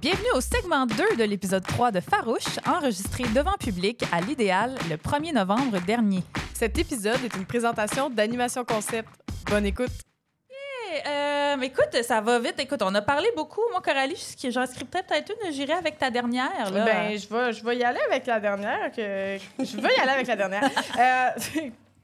Bienvenue au segment 2 de l'épisode 3 de Farouche, enregistré devant public à l'idéal le 1er novembre dernier. Cet épisode est une présentation d'Animation Concept. Bonne écoute. Euh, écoute, ça va vite. Écoute, on a parlé beaucoup. Moi, Coralie, j'en scriptais peut-être une. J'irai avec ta dernière. Là. Ben, je vais, je vais y aller avec la dernière. Que... Je vais y aller avec la dernière. Euh,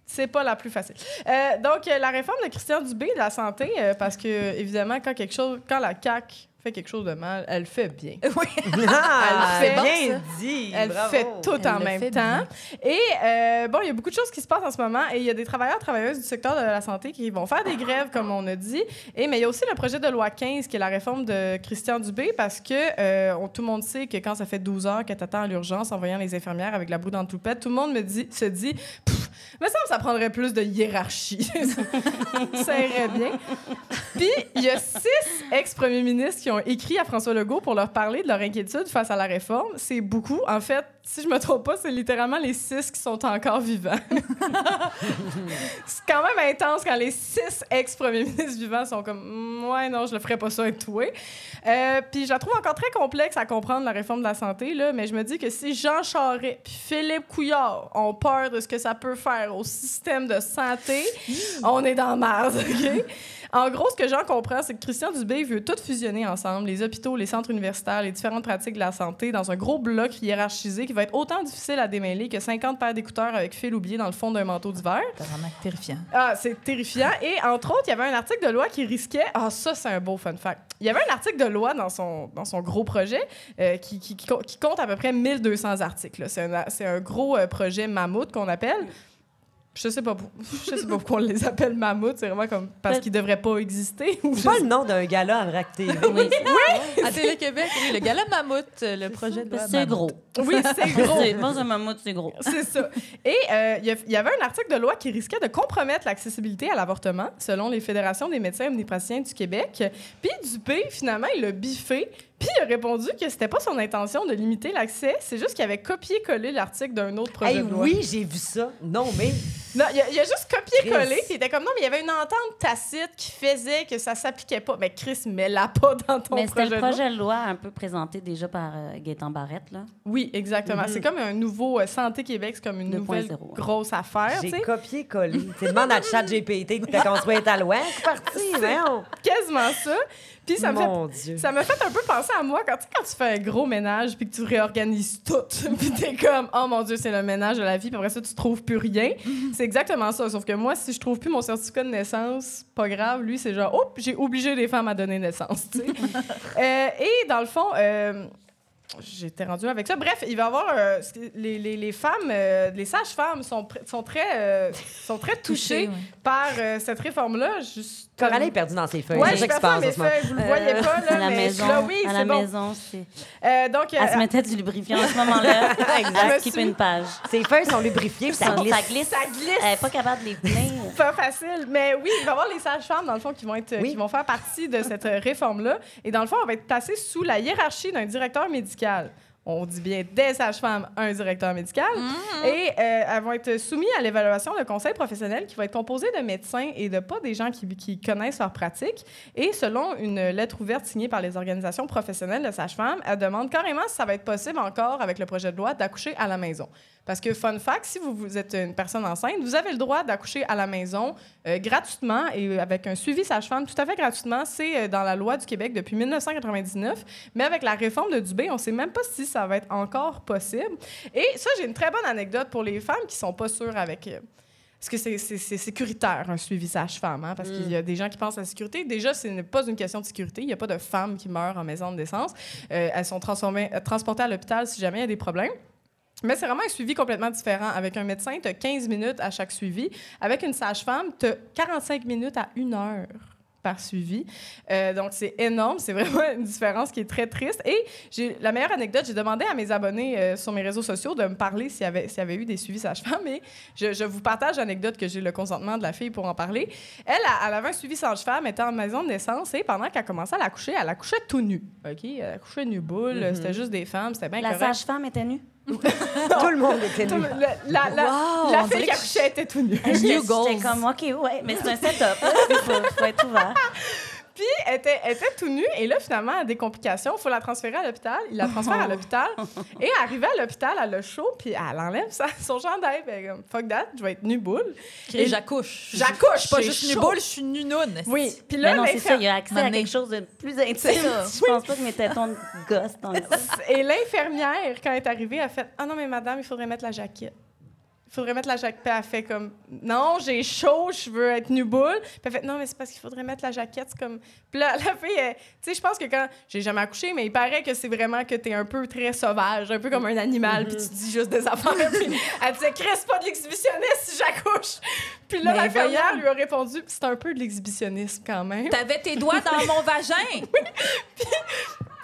c'est pas la plus facile. Euh, donc, la réforme de Christian Dubé de la santé, euh, parce que, évidemment, quand quelque chose, quand la CAQ fait quelque chose de mal, elle le fait bien. Oui. Ah, Elle fait- bien dit. Elle bravo. fait tout Elle en même temps. bien. Et euh, bon, il y a beaucoup de choses qui se passent en ce moment et il y a des travailleurs travailleuses du secteur de la santé qui vont faire des grèves, comme on a dit. Et, mais il y a aussi le projet de loi 15, qui est la réforme de Christian Dubé, parce que euh, on- tout le monde sait que quand ça fait 12 heures que tu attends à l'urgence en voyant les infirmières avec la boue dans le toupette, tout le monde me dit, se dit, Pff, semble que ça prendrait plus de hiérarchie. ça irait bien. Puis, il y a six ex-premiers ministres qui ont écrit à François Legault pour leur parler de leur inquiétude face à la réforme. C'est beaucoup. En fait, si je me trompe pas, c'est littéralement les six qui sont encore vivants. c'est quand même intense quand les six ex-premiers ministres vivants sont comme Mm, Ouais, non, je le ferais pas ça avec toi. Euh, puis je la trouve encore très complexe à comprendre, la réforme de la santé, là, mais je me dis que si Jean Charest puis Philippe Couillard ont peur de ce que ça peut faire au système de santé, on est dans Mars, OK? En gros, ce que j'en comprends, c'est que Christian Dubé veut tout fusionner ensemble, les hôpitaux, les centres universitaires, les différentes pratiques de la santé, dans un gros bloc hiérarchisé qui va être autant difficile à démêler que 50 paires d'écouteurs avec fil oublié dans le fond d'un manteau d'hiver. C'est vraiment terrifiant. Ah, c'est terrifiant. Et entre autres, il y avait un article de loi qui risquait. Ah, ça, c'est un beau fun fact. Il y avait un article de loi dans son, dans son gros projet euh, qui, qui, qui co- qui compte à peu près 1200 articles. C'est un, c'est un gros euh, projet mammouth qu'on appelle. Je sais pas, je sais pas pourquoi on les appelle mammouth. C'est vraiment comme parce qu'ils devraient pas exister. ou pas sais- le nom d'un gala à Vrac TV. Oui, À Télé-Québec, oui, le gala Mammouth, euh, le projet de loi c'est gros. Oui, c'est gros. C'est pas un mammouth, c'est gros. C'est ça. Et euh, il y y avait un article de loi qui risquait de compromettre l'accessibilité à l'avortement, selon les fédérations des médecins omnipraticiens du Québec. Puis Dupé, finalement, il a biffé. Puis il a répondu que c'était pas son intention de limiter l'accès, c'est juste qu'il avait copié-collé l'article d'un autre projet Hey, de loi. oui, j'ai vu ça. Non, mais Non, il a, il a juste copié-collé, puis il était comme non, mais il y avait une entente tacite qui faisait que ça s'appliquait pas. Mais Chris, mets-la pas dans ton Mais c'était projet le de loi. projet de loi un peu présenté déjà par euh, Gaétan Barrette, là. Oui, exactement. C'est comme un nouveau euh, Santé Québec, c'est comme une 2.0, nouvelle grosse affaire. j'ai copié-collé. Tu demande à chat GPT de te construire ta loi. C'est parti, voyons. quasiment ça. Puis ça me fait Dieu. ça fait un peu penser à moi quand tu quand tu fais un gros ménage puis que tu réorganises tout puis t'es comme oh mon dieu c'est le ménage de la vie puis après ça tu trouves plus rien. C'est exactement ça sauf que moi si je trouve plus mon certificat de naissance pas grave lui c'est genre oh j'ai obligé les femmes à donner naissance Euh, et dans le fond euh, J'étais rendue avec ça. Bref, il va y avoir euh, les, les, les femmes, euh, les sages-femmes sont, sont très, euh, sont très touchées Touché, ouais. par euh, cette réforme-là. Juste Coralie est perdue dans ses feuilles. Ouais, c'est je ça qui se perds passe mes en feuilles, vous le voyez pas, là, à la mais maison, là, oui, à la bon. maison, c'est... Euh, donc, euh, Elle se mettait du lubrifiant à ce moment-là. Je Elle skippait suis- une page. Ses feuilles sont lubrifiées, ça glisse. ça glisse. ça glisse. Elle n'est pas capable de les tenir. Pas facile. Mais oui, il va y avoir les sages-femmes, dans le fond, qui vont, être, Oui. qui vont faire partie de cette euh, réforme-là. Et dans le fond, on va être placé sous la hiérarchie d'un directeur médical. On dit bien des sages-femmes, un directeur médical. Et euh, elles vont être soumises à l'évaluation d'un conseil professionnel qui va être composé de médecins et de pas des gens qui, qui connaissent leur pratique. Et selon une lettre ouverte signée par les organisations professionnelles de sages-femmes, elle demande carrément si ça va être possible encore avec le projet de loi d'accoucher à la maison. Parce que, fun fact, si vous, vous êtes une personne enceinte, vous avez le droit d'accoucher à la maison euh, gratuitement et avec un suivi sage-femme tout à fait gratuitement. C'est euh, dans la loi du Québec depuis 1999. Mais avec la réforme de Dubé, on ne sait même pas si ça va être encore possible. Et ça, j'ai une très bonne anecdote pour les femmes qui sont pas sûres avec... euh, parce que c'est- sécuritaire, un suivi sage-femme, hein, parce qu'il y a des gens qui pensent à la sécurité. Déjà, ce n'est pas une question de sécurité. Il n'y a pas de femmes qui meurent en maison de naissance. Euh, elles sont transportées à l'hôpital si jamais il y a des problèmes. Mais c'est vraiment un suivi complètement différent. Avec un médecin, tu as 15 minutes à chaque suivi. Avec une sage-femme, tu as 45 minutes à une heure par suivi. Euh, donc, c'est énorme. C'est vraiment une différence qui est très triste. Et j'ai la meilleure anecdote, j'ai demandé à mes abonnés euh, sur mes réseaux sociaux de me parler s'il y avait, s'il y avait eu des suivis sage-femme. Et je, je vous partage l'anecdote que j'ai le consentement de la fille pour en parler. Elle, elle avait un suivi sage-femme, était en maison de naissance et pendant qu'elle commençait à l'accoucher, elle accouchait tout nu. OK? Elle accouchait nu boule. C'était juste des femmes. C'était bien La correct. sage-femme était nue? Tout le monde était nu. le- La, la, la, Wow, la fille qui accouchait était tout nue. J'étais comme, OK, ouais, mais c'est un setup. Il faut, faut être ouvert. Puis, elle était, elle était tout nue. Et là, finalement, elle a des complications. Il faut la transférer à l'hôpital. Il la transfère à l'hôpital. Et arrivée à l'hôpital, elle a chaud. Puis, elle enlève sa- son chandail. Puis, elle est comme, fuck that, je vais être nue boule. Et j'accouche. J'accouche, Je pas juste nu chaud. boule, je suis nu noune. Oui. Puis là, Mais non, c'est ça, il y a accès à quelque chose de plus intime. Ça. Je pense pas que mes tétons de gosse ça. Et l'infirmière, quand elle est arrivée, a fait Ah non, mais madame, il faudrait mettre la jaquette. Il faudrait mettre la jaquette. Puis elle fait comme Non, j'ai chaud, je veux être nu boule. Puis elle fait Non, mais c'est parce qu'il faudrait mettre la jaquette. C'est comme. Puis là, la fille, tu sais, je pense que quand. J'ai jamais accouché, mais il paraît que c'est vraiment que t'es un peu très sauvage, un peu comme un animal, puis tu dis juste des affaires. puis elle disait Chris, pas de l'exhibitionniste si j'accouche. Puis là, Mais voyons. lui a répondu C'est un peu de l'exhibitionnisme quand même. T'avais tes doigts dans mon vagin.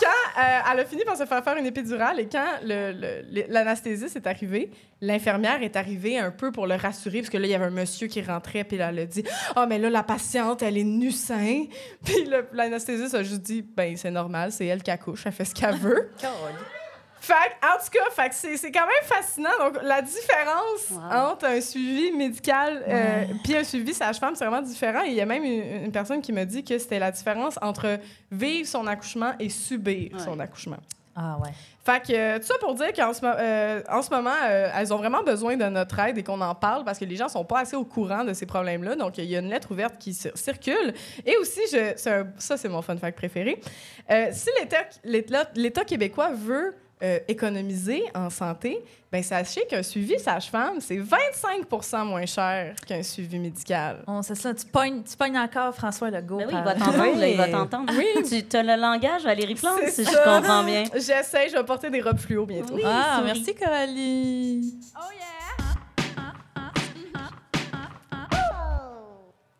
quand euh, elle a fini par se faire faire une épidurale et quand l'anesthésiste est arrivé, l'infirmière est arrivée un peu pour le rassurer parce que là, il y avait un monsieur qui rentrait puis là, elle a dit « Ah, mais là, la patiente, elle est nue sein. » Puis l'anesthésiste a juste dit « Ben, c'est normal, c'est elle qui accouche, elle fait ce qu'elle veut. » Fait en tout cas, fait c'est c'est quand même fascinant. Donc, la différence Wow. entre un suivi médical euh, puis un suivi sage-femme, c'est vraiment différent. Et il y a même une, une personne qui me dit que c'était la différence entre vivre son accouchement et subir Ouais. son accouchement. Ah ouais. Fait que, euh, tout ça pour dire qu'en ce, euh, en ce moment, euh, elles ont vraiment besoin de notre aide et qu'on en parle parce que les gens sont pas assez au courant de ces problèmes-là. Donc, il y a une lettre ouverte qui cir- circule. Et aussi, je, un- ça, c'est mon fun fact préféré. Euh, si l'État, l'État, l'État québécois veut euh, économiser en santé, ben sachez qu'un suivi sage-femme, c'est 25% moins cher qu'un suivi médical. On c'est ça. Tu pognes, tu pognes encore François Legault. Ben oui, il va t'entendre, là, il va Oui. t'entendre. Tu as le langage Valérie Plante, si je ça. comprends bien. J'essaie, je vais porter des robes fluo bientôt. Oui, Ah, souris. merci Coralie. Oh yeah!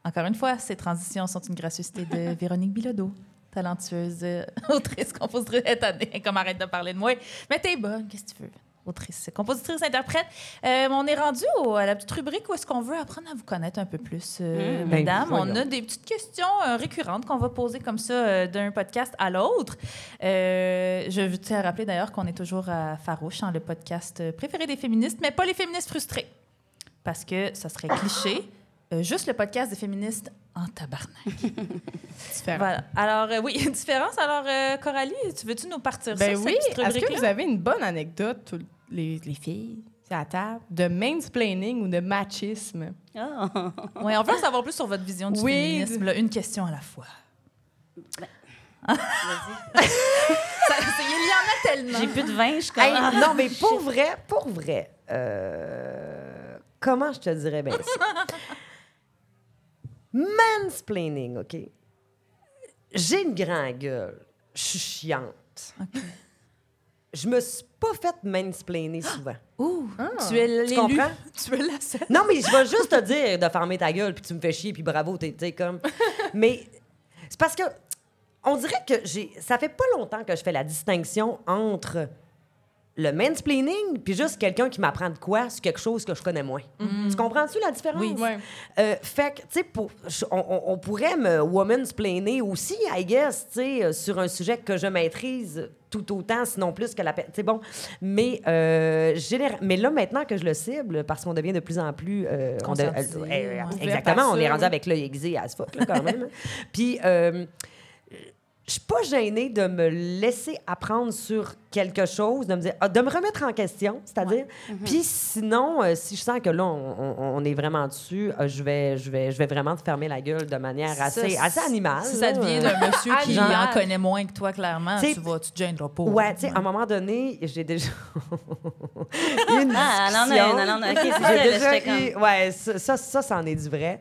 Encore une fois, ces transitions sont une gracieuseté de Véronique Bilodeau, talentueuse euh, autrice, compositrice, étonnée, comme arrête de parler de moi. Mais t'es bonne, qu'est-ce que tu veux? Autrice, compositrice, interprète. Euh, on est rendu au- à la petite rubrique où est-ce qu'on veut apprendre à vous connaître un peu plus, euh, Mmh. Ben, mesdames. on a des petites questions euh, récurrentes qu'on va poser comme ça euh, d'un podcast à l'autre. Euh, je tiens à rappeler d'ailleurs qu'on est toujours à Farouche, hein, le podcast préféré des féministes, mais pas les féministes frustrés. Parce que ça serait cliché. Euh, juste le podcast des féministes en tabarnak. Différent. Voilà. Alors, euh, oui, il y a une différence. Alors, euh, Coralie, tu veux-tu nous partir Ben ça, oui. Est-ce que vous avez une bonne anecdote, les, les filles, c'est à la table, de mansplaining ou de machisme? Ah. Oui, on veut en savoir plus sur votre vision du Oui. féminisme. là, une question à la fois. Ça- c'est- il y en a tellement. J'ai plus de vin, je Hey, non, mais pour vrai, pour vrai, euh, comment je te dirais bien ça? Mansplaining, OK? J'ai une grande gueule. Je suis chiante. Je me suis pas fait mansplainer souvent. Ouh, Ah. tu es l'élu. comprends? Tu es la seule. Non, mais je vais juste te dire de fermer ta gueule, puis tu me fais chier, puis bravo, t'es t'es comme. Mais c'est parce que on dirait que j'ai. Ça fait pas longtemps que je fais la distinction entre le mansplaining puis juste quelqu'un qui m'apprend de quoi sur quelque chose que je connais moins. Tu comprends-tu la différence? Oui. Ouais. Euh, fait que, tu sais, on, pourrait me womansplainer aussi, I guess, tu sais, euh, sur un sujet que je maîtrise tout autant, sinon plus que la... Tu sais, bon, mais, euh, mais là, maintenant que je le cible, parce qu'on devient de plus en plus... euh, on de- euh, euh, ouais. exactement, on est rendu oui. avec l'œil aiguisé à ce fuck, là, quand même. Puis... je suis pas gênée de me laisser apprendre sur quelque chose, de me dire, ah, de me remettre en question, c'est-à-dire. Puis sinon, euh, si je sens que là, on, on- on est vraiment dessus, euh, je vais, je vais, je vais vraiment te fermer la gueule de manière assez, Ça, assez animale. Si ça devient d'un monsieur qui en connaît moins que toi, clairement, T'sais, tu vas, tu te gêneras pas. Ouais, tu sais, à un moment donné, j'ai déjà une Ah, discussion. une, elle en a- ok, c'est ça, J'ai déjà eu- Ouais, ça, ça, ça, c'en est du vrai.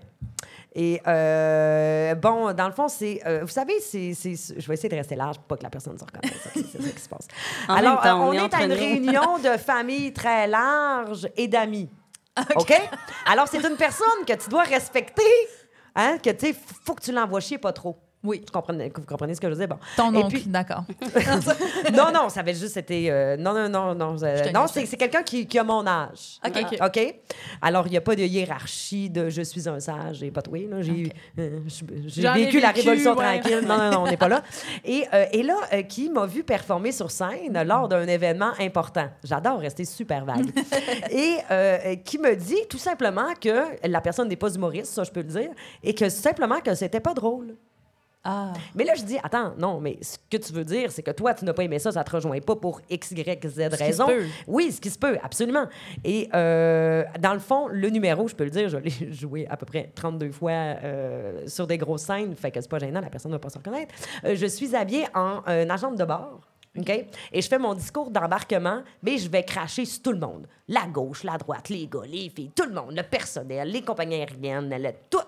Et euh, bon, dans le fond, c'est. euh, vous savez, c'est, c'est- je vais essayer de rester large pour pas que la personne se reconnaisse. C'est, ça qui se passe. En Alors, temps, euh, on on est à une nous. réunion de famille très large et d'amis. OK? Alors, c'est une personne que tu dois respecter. Hein, que tu sais, faut que tu l'envoies chier pas trop. Oui. Vous comprenez, vous comprenez ce que je dire? Bon. Ton oncle, puis- d'accord. non, non, ça avait juste été. euh, non, non, non, non. euh, non, c'est, c'est quelqu'un qui, qui a mon âge. OK. OK. OK? Alors, il n'y a pas de hiérarchie de je suis un sage et pas toi. Là. J'ai, euh, j'ai vécu la révolution ouais. tranquille. Non, non, non, on n'est pas là. Et, et là, qui m'a vu performer sur scène lors d'un événement important. J'adore rester super vague. et qui me dit tout simplement que la personne n'est pas humoriste, ça, je peux le dire, et que simplement que c'était pas drôle. Ah. Mais là, je dis, attends, non, mais ce que tu veux dire, c'est que toi, tu n'as pas aimé ça, ça te rejoint pas pour X, Y, Z qui se raison. peut. Oui, ce qui se peut, absolument. Et euh, dans le fond, le numéro, je peux le dire, je l'ai joué à peu près 32 fois euh, sur des grosses scènes, fait que c'est pas gênant, la personne ne va pas se reconnaître. Euh, je suis habillée en agente de bord. OK? Et je fais mon discours d'embarquement, mais je vais cracher sur tout le monde. La gauche, la droite, les gars, les filles, tout le monde, le personnel, les compagnies aériennes, le, tout.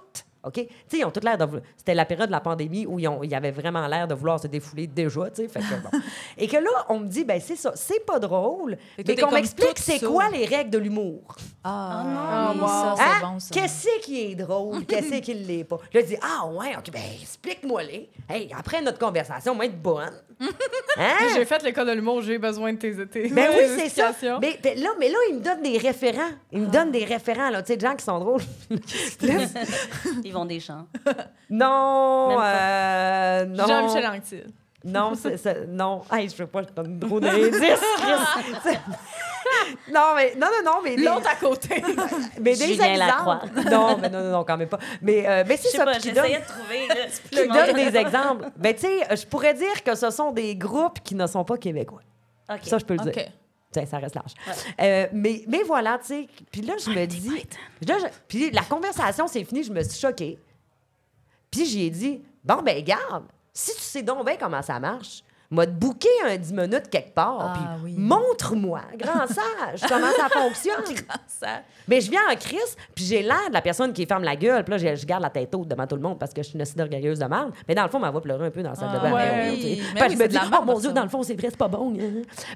OK? Tu sais, ils ont tout l'air de. C'était la période de la pandémie où ils, ont, ils avaient vraiment l'air de vouloir se défouler déjà, tu sais. fait que bon. Et que là, on me dit, ben c'est ça, c'est pas drôle, mais qu'on m'explique toute c'est quoi les règles de l'humour. Ah, Oh non, Ah, oui, wow. ça, c'est Hein? bon, ça. Qu'est-ce qui est drôle? Qu'est-ce qui l'est pas? Là, je dis, ah ouais, OK, ben explique-moi les. Hey, après notre conversation, on va être bonne. Hein? J'ai fait l'école de l'humour, j'ai besoin de tes tes- Ben oui, c'est ça. Mais, ben là, mais là, il me donne des référents. Il me donne des référents, là, tu sais, de gens qui sont drôles. Ils vont des champs. non, euh, non. Jean-Michel Anctil. Non, c'est, c'est- non. Hey, je veux pas, je donne trop d'indices, non, mais, non, non, non, mais. des- L'autre à côté. mais des Julien Lacroix. exemples. Non, mais non, non, non, quand même pas. Mais, euh, mais Je c'est ça. pas, qui donne- j'essayais de trouver. Là, qui donne des exemples. Ben, tu sais, je pourrais dire que ce sont des groupes qui ne sont pas québécois. OK. Ça, je peux le dire. Ça reste large. Euh, mais, mais voilà, tu sais. Puis là, je me dis. Là, je- puis la conversation, c'est fini, je me suis choquée. Puis j'y ai dit Bon, ben, garde, si tu sais donc bien comment ça marche, m'a booké un 10 minutes quelque part, Ah, puis oui. montre-moi, grand sage, comment ça fonctionne. Mais je viens en crise, puis j'ai l'air de la personne qui ferme la gueule, puis là, je, garde la tête haute devant tout le monde parce que je suis une acide orgueilleuse de merde. Mais dans le fond, ma voix pleurer un peu dans la salle de Ah, bain. ouais, oui. Parce oui, que je me de dis, oh mon Dieu, dans le fond, c'est vrai, c'est pas bon.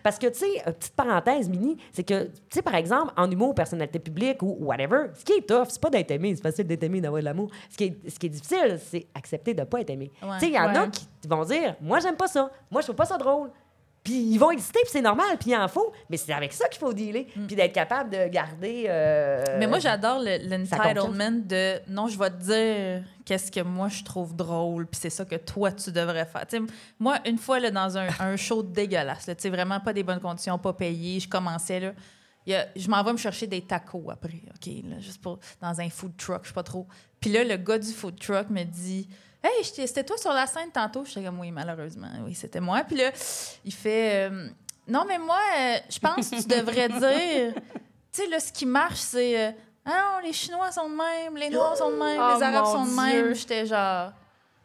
Parce que, tu sais, euh, petite parenthèse, Mini, c'est que, tu sais, par exemple, en humour, personnalité publique ou whatever, ce qui est tough, c'est pas d'être aimé, c'est facile d'être aimé, d'avoir de l'amour. Ce qui est, ce qui est difficile, c'est accepter de pas être aimé. Ouais. Tu sais, il y en a Ouais. qui vont dire, moi, j'aime pas ça, moi, je trouve pas ça drôle. Puis ils vont hésiter, puis c'est normal, puis il en faut. Mais c'est avec ça qu'il faut dealer. Puis d'être capable de garder. euh, Mm. Mais moi, j'adore l'entitlement de non, je vais te dire qu'est-ce que moi je trouve drôle, puis c'est ça que toi tu devrais faire. Moi, une fois là, dans un, un show dégueulasse, là, tu sais, vraiment pas des bonnes conditions, pas payé, je commençais là. il y a- je m'en vais me chercher des tacos après, OK, là, juste pour, dans un food truck, je sais pas trop. Puis là, le gars du food truck me dit Hey, c'était toi sur la scène tantôt? J'étais comme Oui, malheureusement, oui, c'était moi. Puis là, il fait euh, Non, mais moi, euh, je pense que tu devrais dire tu sais, là, ce qui marche, c'est. euh, ah non, les Chinois sont de même, les Noirs sont de même, Oh, les Arabes mon sont de même. J'étais genre.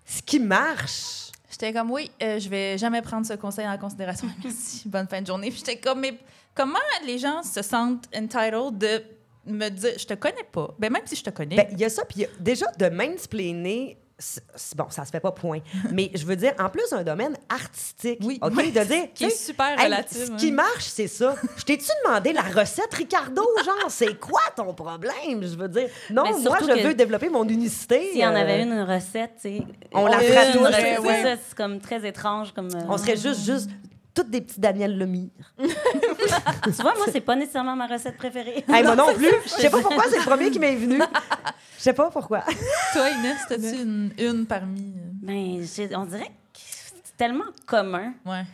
Ce qui marche. J'étais comme, oui, euh, je vais jamais prendre ce conseil en considération. Merci, bonne fin de journée. Puis j'étais comme, mais comment les gens se sentent entitled de me dire, je te connais pas. Ben, même si je te connais. Ben, il y a ça, puis déjà, de mansplainer, bon, ça se fait pas point. Mais je veux dire, en plus, un domaine artistique. Oui. OK? Oui, de dire. qui est super hey, relatif, Ce hein. qui marche, c'est ça. Je t'ai-tu demandé la recette, Ricardo? Genre, c'est quoi ton problème? Je veux dire, non, Mais moi, je veux développer mon unicité. S'il y en euh, avait une recette, tu sais. On la une ferait tous, c'est comme très étrange. Comme, euh, On serait juste, juste toutes des petits Daniel Lemire. Tu vois, moi, c'est pas nécessairement ma recette préférée. Hey, moi non plus. Je sais pas pourquoi, c'est le premier qui m'est venu. Je sais pas pourquoi. Toi, Inès, t'as-tu une, une parmi. euh, Ben, on dirait que c'est tellement commun. Ouais.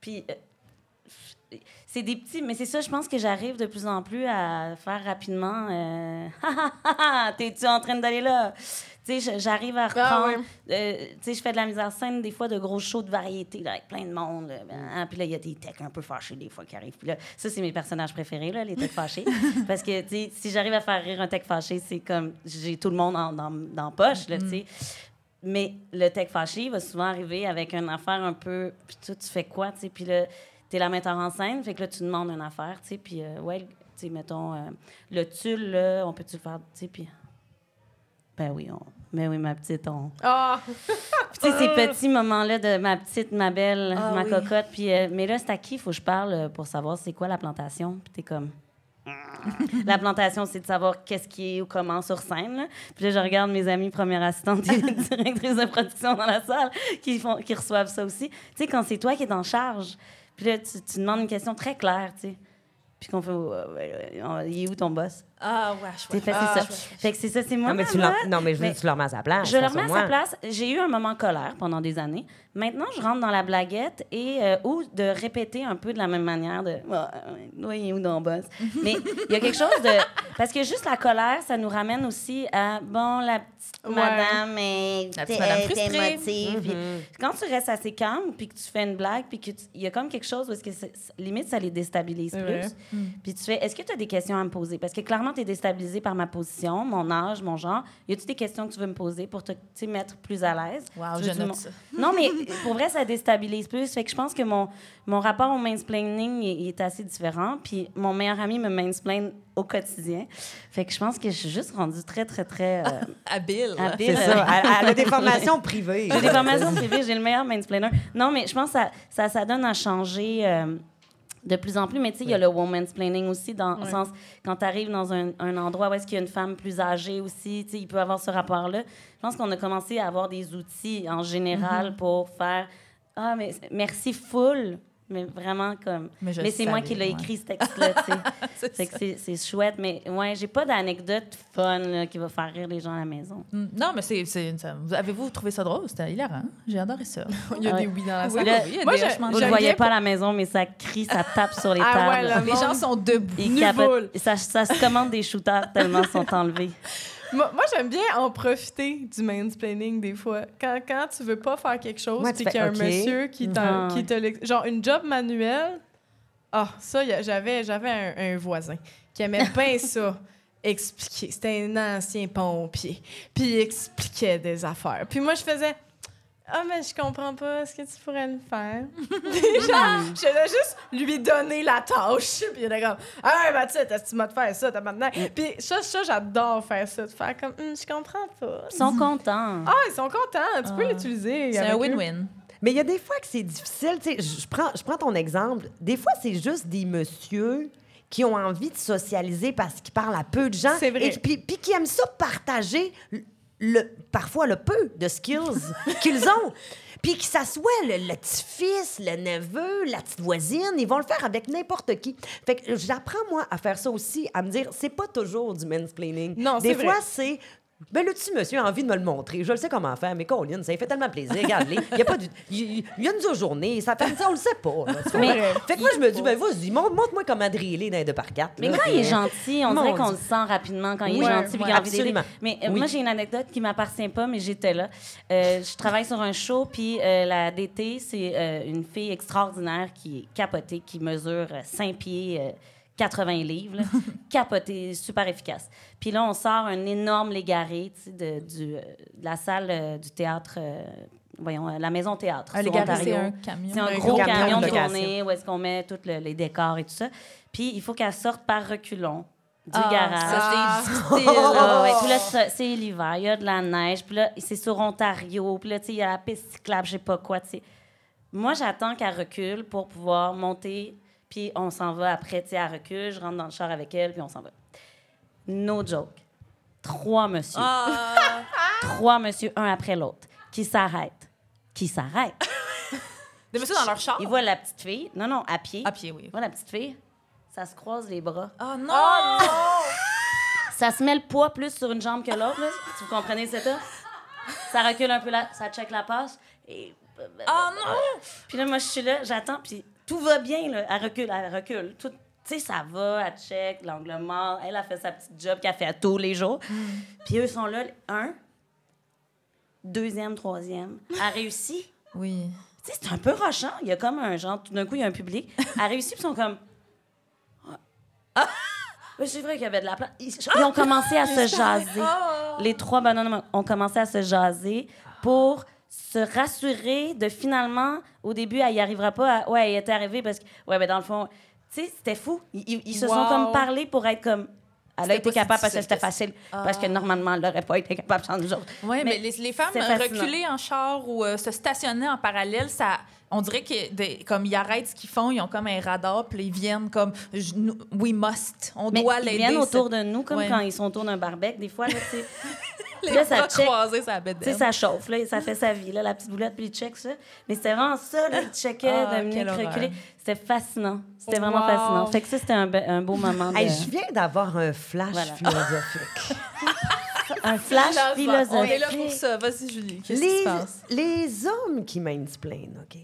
Puis, euh, c'est des petits, mais c'est ça, je pense que j'arrive de plus en plus à faire rapidement. euh, T'es-tu en train d'aller là? Tu sais, je- j'arrive à Ah, reprendre. euh, tu sais, je fais de la mise en scène des fois de gros shows de variété là, avec plein de monde. là. Ben, hein, puis là, il y a des techs un peu fâchés des fois qui arrivent. Puis là, ça, c'est mes personnages préférés, là, les techs fâchés. Parce que, si j'arrive à faire rire un tech fâché, c'est comme j'ai tout le monde en- dans, dans poche, là, tu sais. Mais le tech fâché il va souvent arriver avec une affaire un peu. Puis toi, tu fais quoi, tu sais? Puis là, t'es la metteur en scène, fait que là, tu demandes une affaire, tu sais. Puis, euh, ouais, tu sais, mettons, euh, le tulle, là, on peut-tu le faire, tu sais? Puis. Ben oui, on. Ben oui, ma petite, on. Ah! Tu sais, ces petits moments-là de ma petite, ma belle, Ah ma oui. cocotte. Puis, euh, mais là, c'est à qui il faut que je parle euh, pour savoir c'est quoi la plantation? Puis, t'es comme. La plantation, c'est de savoir qu'est-ce qui est ou comment sur scène. là. Puis là, je regarde mes amis premières assistantes et directrices de production dans la salle qui, font, qui reçoivent ça aussi. Tu sais, quand c'est toi qui es en charge, puis là, tu, tu demandes une question très claire, tu sais. Puis qu'on fait, ouais, il est où ton boss? Ah, ouais, T'sais, fait, Ah, c'est ça. chouette. Fait que c'est ça, c'est moi. Non, mais tu, non, mais je veux Mais- dire, tu leur mets à sa place. Je le remets à sa place. J'ai eu un moment colère pendant des années. Maintenant, je rentre dans la blaguette et euh, ou de répéter un peu de la même manière de Ah, oui ou non boss? Mais il y a quelque chose de parce que juste la colère, ça nous ramène aussi à bon la petite Ouais. madame est La petite madame frustrée. émotive. Puis quand tu restes assez calme puis que tu fais une blague puis que tu- il y a comme quelque chose où est-ce que limite ça les déstabilise plus. vrai. Puis tu fais, est-ce que tu as des questions à me poser? Parce que clairement, tu es déstabilisé par ma position, mon âge, mon genre? Y a-tu des questions que tu veux me poser pour te mettre plus à l'aise? Wow, je note ça. Non, mais pour vrai, ça déstabilise plus. Fait que je pense que mon, mon rapport au mansplaining il, il est assez différent. Puis mon meilleur ami me mansplaine au quotidien. Fait que je pense que je suis juste rendue très, très, très euh, Habile. habile. C'est ça. Elle a des formations privées. J'ai des formations privées, j'ai le meilleur mansplainer. Non, mais je pense que ça, ça, ça donne à changer euh, de plus en plus. Mais tu sais, il y a le woman's planning aussi, dans le sens, quand tu arrives dans un, un endroit où est-ce qu'il y a une femme plus âgée aussi, tu sais, il peut avoir ce rapport-là. Je pense qu'on a commencé à avoir des outils en général pour faire Ah, mais merci full. Mais vraiment comme. Mais c'est moi qui l'ai ouais. écrit, ce texte-là, tu sais. C'est chouette. Mais ouais, j'ai pas d'anecdote fun là, qui va faire rire les gens à la maison. Mm, Non, mais c'est. vous- Avez-vous trouvé ça drôle? C'était hilarant. J'ai adoré ça. Il y a Ouais. des oui dans la Oui, salle. oui, a moi, Vous le voyez pas à la maison, mais ça crie, ça tape sur les Ah tables. ouais, le Les gens sont debout. Ils. Ça, ça se commande des shooters tellement ils sont enlevés. Moi, moi, j'aime bien en profiter du mansplaining des fois. Quand, quand tu veux pas faire quelque chose, puis qu'il y a un monsieur qui, ouais. te Genre, une job manuelle. Ah, ça, y a- j'avais, j'avais un, un voisin qui aimait bien ça. Expliquer. C'était un ancien pompier. Puis il expliquait des affaires. Puis moi, je faisais. Ah, mais je comprends pas. Est-ce que tu pourrais le faire? Genre, je faisais juste lui donner la tâche. Puis il était comme, Hey, Mathilde, est-ce que tu m'as de faire ça, t'as maintenant? Puis ça, ça j'adore faire ça. De faire comme, Hum, je comprends pas. Ils sont contents. Ah, ils sont contents. Tu peux Ah. l'utiliser. C'est avec un eux. win-win. Mais il y a des fois que c'est difficile. tu sais, Je je prends, je prends ton exemple. Des fois, c'est juste des messieurs qui ont envie de socialiser parce qu'ils parlent à peu de gens. C'est vrai. Et qui- puis, puis qui aiment ça partager le- parfois le peu de skills qu'ils ont. Puis que ça soit le, le petit-fils, le neveu, la petite voisine, ils vont le faire avec n'importe qui. Fait que j'apprends, moi, à faire ça aussi, à me dire, c'est pas toujours du mansplaining. Non, Des fois, c'est... Ben, le petit monsieur a envie de me le montrer. Je le sais comment faire, mais Colin, ça lui fait tellement plaisir. Regarde-les. Il y a pas du... Il il y a une journée. Ça fait... On le sait pas. là, tu Mais- comprends? Fait que moi, je me dis, ben, vas-y, montre- montre-moi comment driller dans les deux par quatre. Mais là, quand puis, il est euh, gentil, on mon dirait qu'on Dieu. le sent rapidement quand il est Oui, gentil puis ouais, qu'il a envie d'aider. absolument. Mais euh, Oui. moi, j'ai une anecdote qui m'appartient pas, mais j'étais là. Euh, je travaille sur un show, puis euh, la DT, c'est euh, une fille extraordinaire qui est capotée, qui mesure euh, 5 pieds. euh, 80 livres, là. capotée, super efficace. Puis là, on sort un énorme légaré de, du, euh, de la salle euh, du théâtre, euh, voyons, euh, la maison théâtre. Un légaré, c'est un camion. C'est un, Un gros gros camion tournée où est-ce qu'on met tous le- les décors et tout ça. Puis il faut qu'elle sorte par reculons du Ah, garage. Ça, c'est difficile. Ah ouais, Puis là, c'est l'hiver, il y a de la neige, puis là, c'est sur Ontario, puis là, il y a la piste cyclable, je sais pas quoi. Moi, j'attends qu'elle recule pour pouvoir monter, puis on s'en va après, tu sais, elle recule, je rentre dans le char avec elle, puis on s'en va. No joke. Trois monsieur, Ah, trois monsieur, un après l'autre, qui s'arrêtent. Qui s'arrêtent. des messieurs dans leur char? Ils voient la petite fille, non, non, à pied. À pied, oui. Ils voient la petite fille, ça se croise les bras. Oh non! Ça se met le poids plus sur une jambe que l'autre, là. Si vous comprenez ça? Ça recule un peu, là, ça check la passe. Et... Oh non! Puis là, moi, je suis là, j'attends, puis tout va bien, là. Elle recule, elle recule. Tout, tu sais, ça va, elle check, l'angle mort. Elle a fait sa petite job qu'elle fait à tous les jours. Puis eux sont là, un, deuxième, troisième. Elle réussit. Oui. Tu sais, c'est un peu rochant. Il y a comme un genre, tout d'un coup, il y a un public. Elle réussit, puis ils sont comme. Ah! Mais c'est vrai qu'il y avait de la place. Ils, ils ont commencé à se jaser. Les trois bonhommes ont commencé à se jaser pour se rassurer de finalement, au début, elle y arrivera pas. à- ouais, elle était arrivée parce que, ouais, mais dans le fond, tu sais, c'était fou. Ils, ils- ils se sont comme parlé pour être comme. Elle a été capable parce que c'était facile. Parce que normalement, elle n'aurait pas été capable sans nous autres. Oui, mais, Mais les, les femmes reculer en char ou euh, se stationner en parallèle, ça. On dirait que des- comme ils arrêtent ce qu'ils font, ils ont comme un radar, puis ils viennent comme je- we must, on Mais doit ils l'aider. viennent ce- autour de nous, comme Ouais. quand ils sont autour d'un barbecue, des fois, là, tu sais. Les Là, ça check. croisés, ça bête Tu sais, ça chauffe, là, ça fait sa vie, là, la petite boulette, puis il check ça. Mais c'était vraiment ça, là, il checkait, Ah, Dominique reculer. C'était fascinant. C'était vraiment Wow. fascinant. Fait que ça, c'était un, be- un beau moment. De... Hey, je viens d'avoir un flash Voilà. philosophique. Un flash On est là pour philosophique. ça. Vas-y, Julie. Qu'est-ce qui les, se passe? les hommes qui mansplainent, OK?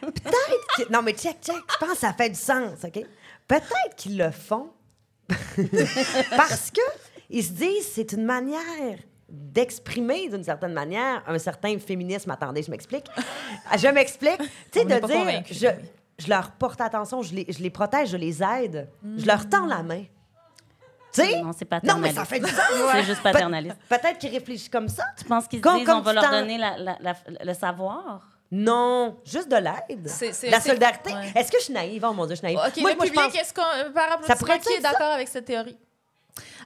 Peut-être que... Non, mais check, check. Je pense que ça fait du sens, OK? Peut-être qu'ils le font parce que ils se disent c'est une manière d'exprimer d'une certaine manière un certain féminisme. Attendez, je m'explique. Je m'explique. Tu sais, de dire, je, je leur porte attention, je les, je les protège, je les aide, je leur tends la main. Tu sais? Non, c'est Non, mais ça fait du sens. C'est juste paternaliste. Pe- Peut-être qu'ils réfléchissent comme ça. Tu penses qu'ils se disent on va leur donner la, la- la- le savoir? Non, juste de l'aide. La solidarité. ouais. Est-ce que je suis naïve? Oh mon Dieu, je suis naïve. OK, moi, le moi, je public, pense... est-ce qu'on, par rapport Ça à pourrait qui est ça? d'accord avec cette théorie?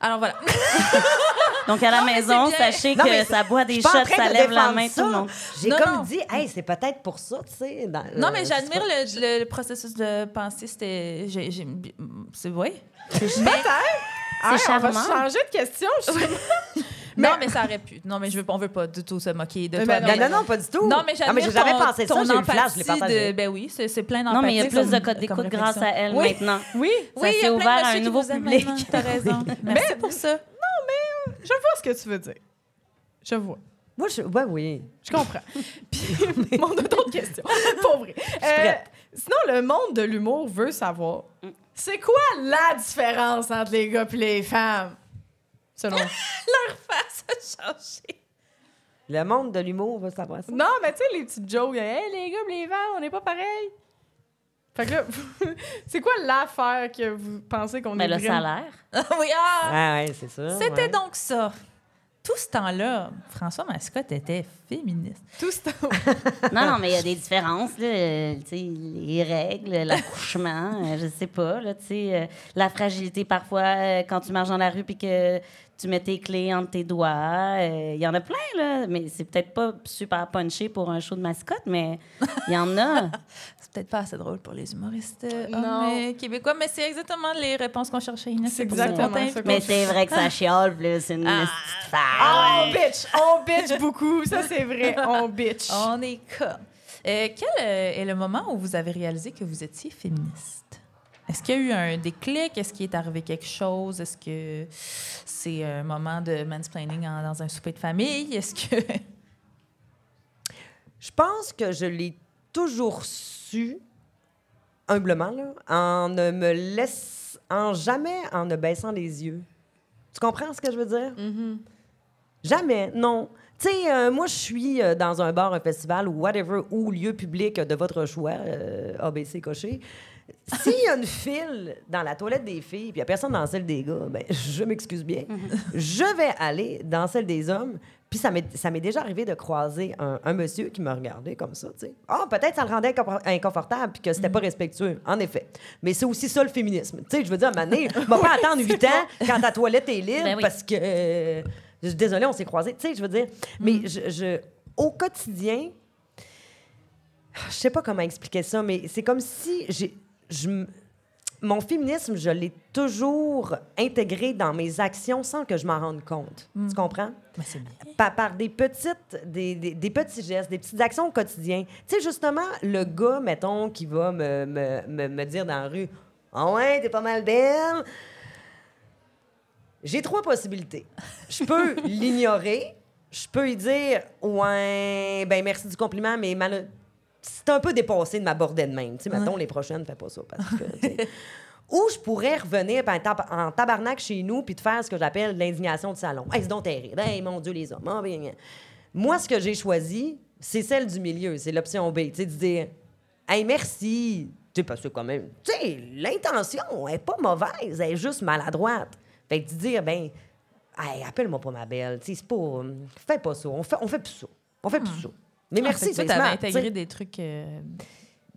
Alors voilà. Donc, à la Non, mais maison, sachez Non, mais que ça boit des shots, ça de lève la main, ça. tout le monde. J'ai comme non. dit, hey, c'est peut-être pour ça, tu sais. dans- Non, mais j'admire le, le processus de pensée. C'était. C'est vrai. Ah, C'est On va changer de question. Non, mais ça aurait pu. Non, mais je veux, on veut pas du tout se moquer de Mais toi. ben Non, mais- non, non, pas du tout. Non, mais mais j'ai jamais ton- pensé ça, ton j'ai eu le flash, je l'ai partagé. de- Ben oui, c'est plein d'empathie. Non, mais il y a plus de codes d'écoute grâce à elle Oui. maintenant. Oui, Ça oui, y s'est ouvert à un nouveau vous aime public. T'as raison. Merci pour ça. Je vois ce que tu veux dire. Je vois. Moi, je... ouais, oui. Je comprends. Puis, on a d'autres questions. Pour vrai. Euh, sinon, le monde de l'humour veut savoir c'est quoi la différence entre les gars et les femmes? Selon Leur face a changé. Le monde de l'humour veut savoir ça. Non, mais tu sais, les petites jokes, hey, les gars les femmes, on n'est pas pareil. Fait que là, c'est quoi l'affaire que vous pensez qu'on Mais est le vraiment- salaire. oui, ah! Ah, ouais, c'est ça. C'était ouais. donc ça. Tout ce temps-là, François Mascotte était féministe. Tout ce temps. Non, non, mais il y a des différences, là. euh, tu sais, les règles, l'accouchement, euh, je sais pas, là, tu sais, euh, la fragilité parfois euh, quand tu marches dans la rue puis que tu mets tes clés entre tes doigts. euh, Il y en a plein, là. Mais c'est peut-être pas super punché pour un show de mascotte, mais il y en a. C'est peut-être pas assez drôle pour les humoristes euh, Non. québécois, mais c'est exactement les réponses qu'on cherchait, Inès. C'est exactement ça mais c'est vrai que ça chiale, puis là, c'est une Ah. petite femme. Oh, bitch! On bitch beaucoup. Ça, c'est vrai. On bitch. On est comme. Euh, quel est le moment où vous avez réalisé que vous étiez féministe? Est-ce qu'il y a eu un déclic? Est-ce qu'il est arrivé quelque chose? Est-ce que c'est un moment de mansplaining en- dans un souper de famille? Est-ce que. Je pense que je l'ai toujours su, humblement, là, en ne me laisse, en jamais en ne baissant les yeux. Tu comprends ce que je veux dire? Jamais, non. Tu sais, euh, moi, je suis euh, dans un bar, un festival ou whatever, ou lieu public de votre choix, euh, ABC coché. S'il y a une file dans la toilette des filles, puis il n'y a personne dans celle des gars, ben, je m'excuse bien. Je vais aller dans celle des hommes. Puis ça m'est déjà arrivé de croiser un, un monsieur qui me regardait comme ça, tu sais. Ah, peut-être ça le rendait inconfortable puis que c'était pas respectueux, en effet. Mais c'est aussi ça le féminisme. Tu sais, je veux dire, donné, on va pas attendre 8 ans quand ta toilette est libre Ben oui. parce que... euh, désolée, on s'est croisés. Tu sais, je veux dire... Mais je, je- au quotidien, je sais pas comment expliquer ça, mais c'est comme si j'ai, je, mon féminisme, je l'ai toujours intégré dans mes actions sans que je m'en rende compte. Tu comprends? Bien. Par, par des petites, des, des- des petits gestes, des petites actions au quotidien. Tu sais, justement, le gars, mettons, qui va me, me, me, me dire dans la rue Ah ouais, t'es pas mal belle. J'ai trois possibilités. Je peux l'ignorer. Je peux lui dire Ouais, ben merci du compliment, mais mal... c'est un peu dépassé de m'aborder de même. Tu sais, mettons, les prochaines, fais pas ça. Parce que. Ou je pourrais revenir puis en, tab- en tabarnak chez nous puis de faire ce que j'appelle l'indignation de salon. Hey, c'est donc terrible. Hey, mon Dieu, les hommes. Ah, bien, bien. Moi, ce que j'ai choisi, c'est celle du milieu. C'est l'option B. Tu sais, de dire Hey, merci. Tu sais, parce que quand même, tu sais, l'intention est pas mauvaise, elle est juste maladroite. Fait que de dire, ben, hey, appelle-moi pas ma belle. Tu sais, c'est pas. Fais pas ça. On fait, on fait plus ça. On fait plus ça. Mais merci, tu smart, intégré des trucs. euh,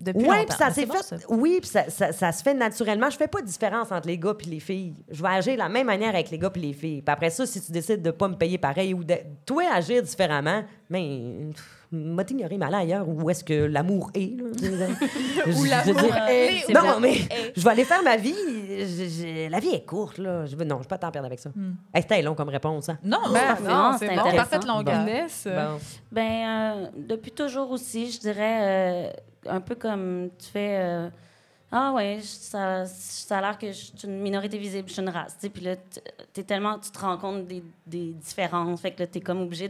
depuis Oui, longtemps. puis ça Mais s'est c'est bon, fait. ça. Oui, puis ça, ça- ça se fait naturellement. Je fais pas de différence entre les gars et les filles. Je vais agir de la même manière avec les gars et les filles. Puis après ça, si tu décides de pas me payer pareil ou de toi agir différemment, mais m'a t'ignorer mal ailleurs où est-ce que l'amour est. là? Où l'amour est. Non, mais je vais aller faire ma vie. Je- je- la vie est courte, là. Je veux, non, je vais pas t'en perdre avec ça. Hey, C'était long comme réponse, hein? Non, Ben, non, c'est bon. Parfaite longueur. Euh, Bon. Ben, euh, depuis toujours aussi, je dirais, euh, un peu comme tu fais. euh, ah ouais, ça, ça a l'air que je suis une minorité visible, je suis une race. tu sais, Puis là, tellement, tu te rends compte des, des différences. Fait que là, t'es comme obligé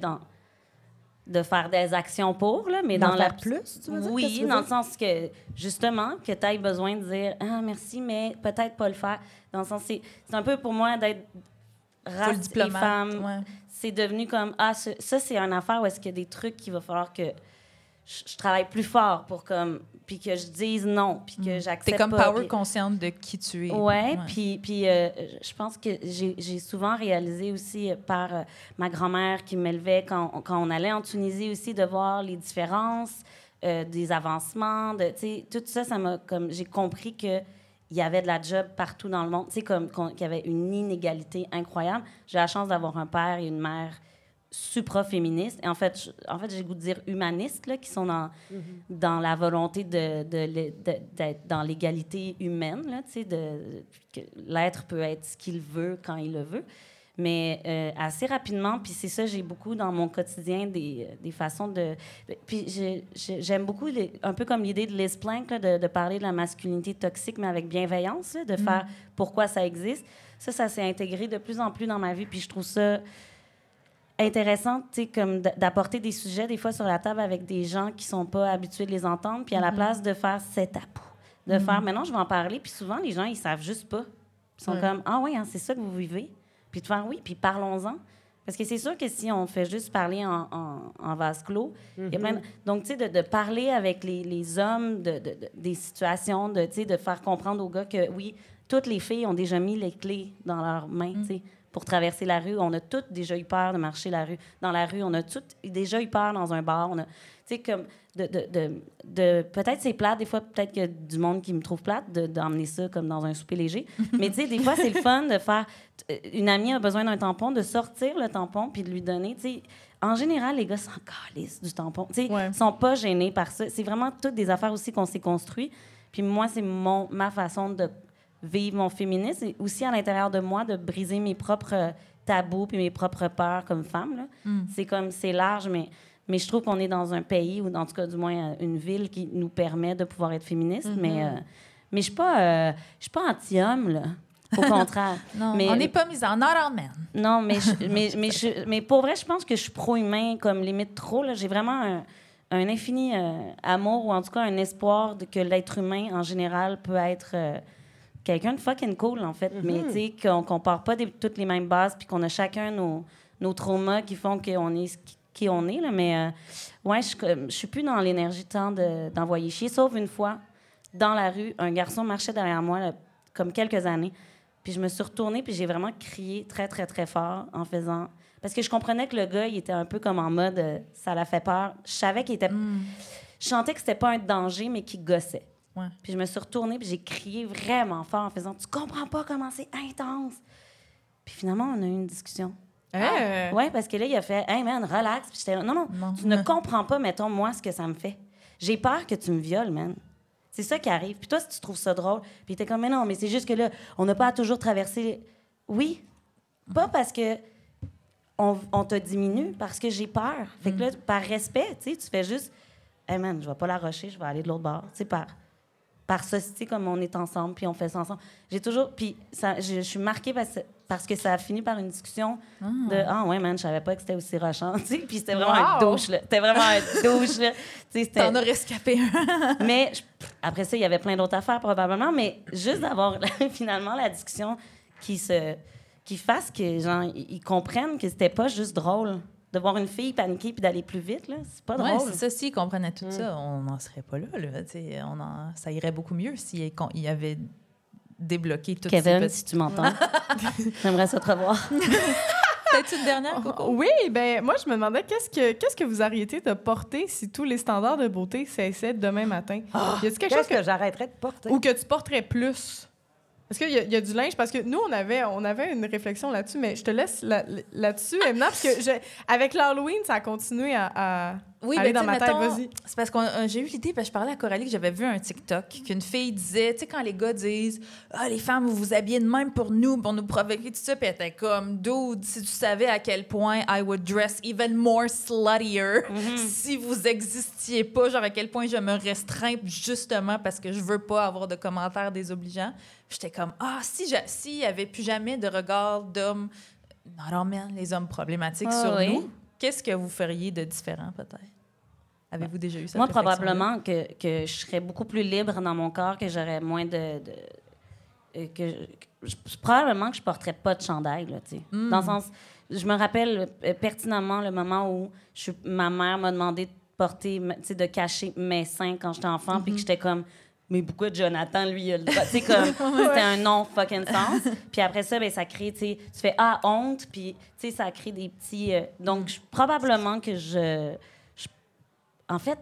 de faire des actions pour, là, mais dans la faire plus, tu veux dire? Oui, tu veux dans le sens que, justement, que tu aies besoin de dire Ah, merci, mais peut-être pas le faire. Dans le sens, c'est c'est un peu pour moi d'être race et femme. ouais. C'est devenu comme Ah, ce- ça, c'est une affaire où est-ce qu'il y a des trucs qu'il va falloir que je, travaille plus fort pour comme. Puis que je dise non, puis que j'accepte. T'es comme pas, power puis- consciente de qui tu es. Ouais, puis puis euh, je pense que j'ai souvent réalisé aussi par euh, ma grand-mère qui m'élevait quand, quand on allait en Tunisie aussi de voir les différences, euh, des avancements, de tu sais tout ça ça m'a comme j'ai compris que il y avait de la job partout dans le monde, tu sais comme qu'il y avait une inégalité incroyable. J'ai la chance d'avoir un père et une mère supra-féministes. Et en fait, je- en fait j'ai le goût de dire humanistes, là, qui sont dans, dans la volonté de, de, de- d'être dans l'égalité humaine, là, de, que l'être peut être ce qu'il veut quand il le veut. Mais euh, assez rapidement, puis c'est ça, j'ai beaucoup dans mon quotidien des, euh, des façons de... Puis j'ai- j'ai- j'aime beaucoup, les- un peu comme l'idée de Liz Plank, là, de, parler de la masculinité toxique, mais avec bienveillance, là, de faire pourquoi ça existe. Ça, ça s'est intégré de plus en plus dans ma vie, puis je trouve ça intéressant, tu comme d'apporter des sujets des fois sur la table avec des gens qui sont pas habitués de les entendre, puis à la place de faire c'est tabou, de faire maintenant je vais en parler, puis souvent les gens ils savent juste pas, ils sont Ouais. comme ah oui hein, c'est ça que vous vivez, puis de faire oui, puis parlons-en. Parce que c'est sûr que si on fait juste parler en, en- en vase clos, il y a plein de- Donc, tu sais, de, de parler avec les, les hommes de, de- de- des situations, de, de faire comprendre aux gars que oui, toutes les filles ont déjà mis les clés dans leurs mains, tu sais, pour traverser la rue. On a toutes déjà eu peur de marcher la rue, dans la rue. On a toutes déjà eu peur dans un bar. On a, tu sais, comme de, de, de, de- peut-être c'est plate, des fois, peut-être a du monde qui me trouve plate de- d'emmener ça comme dans un souper léger. Mais tu sais, des fois, c'est le fun de faire. t- Une amie a besoin d'un tampon, de sortir le tampon puis de lui donner. Tu sais, en général, les gars s'en calissent du tampon. Tu sais, Ouais. sont pas gênés par ça. C'est vraiment toutes des affaires aussi qu'on s'est construit. Puis moi, c'est mon ma façon de vivre mon féminisme et aussi à l'intérieur de moi de briser mes propres euh, tabous puis mes propres peurs comme femme. là. C'est comme c'est large, mais mais je trouve qu'on est dans un pays ou en tout cas du moins euh, une ville qui nous permet de pouvoir être féministe. Mais euh, mais je suis pas euh, je suis pas anti-homme là. Au contraire. Non, Mais- on n'est pas mis en all men. Non, mais, je- mais, mais, je- mais pour vrai, je pense que je suis pro-humain, comme limite trop. J'ai vraiment un, un infini euh, amour, ou en tout cas un espoir de que l'être humain, en général, peut être euh, quelqu'un de fucking cool, en fait. Mais tu sais, qu'on qu'on part pas des, toutes les mêmes bases, puis qu'on a chacun nos, nos traumas qui font qu'on est qui, on est. Là. Mais euh, ouais, je je suis plus dans l'énergie de- d'envoyer chier, sauf une fois, dans la rue, un garçon marchait derrière moi, là, comme quelques années. Puis je me suis retournée, puis j'ai vraiment crié très, très, très fort en faisant. Parce que je comprenais que le gars, il était un peu comme en mode euh, ça l'a fait peur. Je savais qu'il était. Je sentais que c'était pas un danger, mais qu'il gossait. Ouais. Puis je me suis retournée, puis j'ai crié vraiment fort en faisant Tu comprends pas comment c'est intense. Puis finalement, on a eu une discussion. Hein? Ouais, parce que là, il a fait Hey man, relax. Puis j'étais là, non, non, Non. tu ne comprends pas, mettons, moi, ce que ça me fait. J'ai peur que tu me violes, man. C'est ça qui arrive. Puis toi, si tu trouves ça drôle, puis t'es comme, mais non, mais c'est juste que là, on n'a pas à toujours traversé. Oui, pas parce que on, on te diminue, parce que j'ai peur. Fait que là, par respect, tu sais, tu fais juste, hey man, je vais pas la rusher, je vais aller de l'autre bord. Tu sais, par, par sais, comme on est ensemble, puis on fait ça ensemble. J'ai toujours. Puis ça, je, je suis marquée parce, parce que ça a fini par une discussion de Ah ouais, man, je savais pas que c'était aussi rochant. Tu sais, puis c'était vraiment un Wow! douche, là. C'était vraiment un douche, là. T'en as rescapé un. mais je- après ça, il y avait plein d'autres affaires probablement, mais juste d'avoir finalement la discussion qui se qui fasse que ils ils comprennent que c'était pas juste drôle de voir une fille paniquer puis d'aller plus vite là, c'est pas Ouais, drôle. c'est ça. S'ils comprenaient tout ça, on n'en serait pas là. là. On en- ça irait beaucoup mieux s'ils con- ils avaient débloqué tout Kevin, ces si tu m'entends, j'aimerais ça te revoir. T'as-tu une dernière, Coco? Oui, ben moi, je me demandais qu'est-ce que, qu'est-ce que vous arrêtez de porter si tous les standards de beauté cessaient demain matin? y a-t-il quelque chose que j'arrêterais de porter? ou que tu porterais plus? Est-ce qu'il y, y a du linge? Parce que nous, on avait, on avait une réflexion là-dessus, mais je te laisse là- là-dessus, Emna, parce que avec l'Halloween, ça a continué à Oui, aller ben, dans ma tête. Vas-y. C'est parce que j'ai eu l'idée, parce que je parlais à Coralie que j'avais vu un TikTok qu'une fille disait, tu sais, quand les gars disent Ah, les femmes, vous vous habillez de même pour nous, pour nous provoquer, tout ça, puis elle était comme Dude, si tu savais à quel point I would dress even more sluttier si vous existiez pas, genre à quel point je me restreins justement parce que je veux pas avoir de commentaires désobligeants. J'étais comme Ah, si s'il y avait plus jamais de regard d'hommes, men, les hommes problématiques Ah sur oui. nous, qu'est-ce que vous feriez de différent peut-être? Avez-vous déjà eu ça? Moi, probablement que, que je serais beaucoup plus libre dans mon corps, que j'aurais moins de. de- euh, que, que je- probablement que je porterais pas de chandail, là, tu sais. Dans le sens. Je me rappelle euh, pertinemment le moment où je, ma mère m'a demandé de porter, de cacher mes seins quand j'étais enfant, puis que j'étais comme. Mais pourquoi Jonathan, lui, il a le droit? Sais, comme, c'était un non fucking sens. Puis après ça, ben, ça crée, tu sais, tu fais Ah, honte, puis, tu sais, ça crée des petits. euh, donc, je- probablement que je, je- En fait,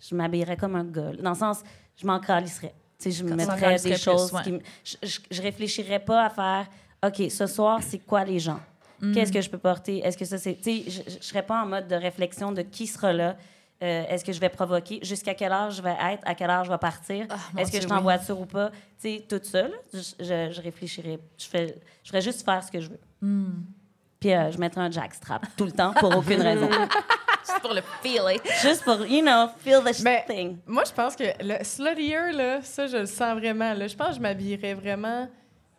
je m'habillerais comme un gars. Dans le sens, je m'en calisserais. Tu sais, je me mettrais des plus, choses ouais. qui je, je, je réfléchirais pas à faire OK, ce soir, c'est quoi les gens? Qu'est-ce que je peux porter? Est-ce que ça, c'est. Tu sais, je, je serais pas en mode de réflexion de qui sera là. Euh, Est-ce que je vais provoquer? Jusqu'à quelle heure je vais être? À quelle heure je vais partir? Ah, Est-ce que Dieu, je suis en oui. voiture ou pas? Tu sais, tout ça, là, je, je, je réfléchirais. Je, fais, je ferais juste faire ce que je veux. Hmm. Puis euh, je mettrais un jackstrap tout le temps pour aucune raison. Juste pour le feeling. juste pour, you know, feel the Mais- thing. Moi, je pense que le sluttier, là, ça, je le sens vraiment. Là. Je pense que je m'habillerais vraiment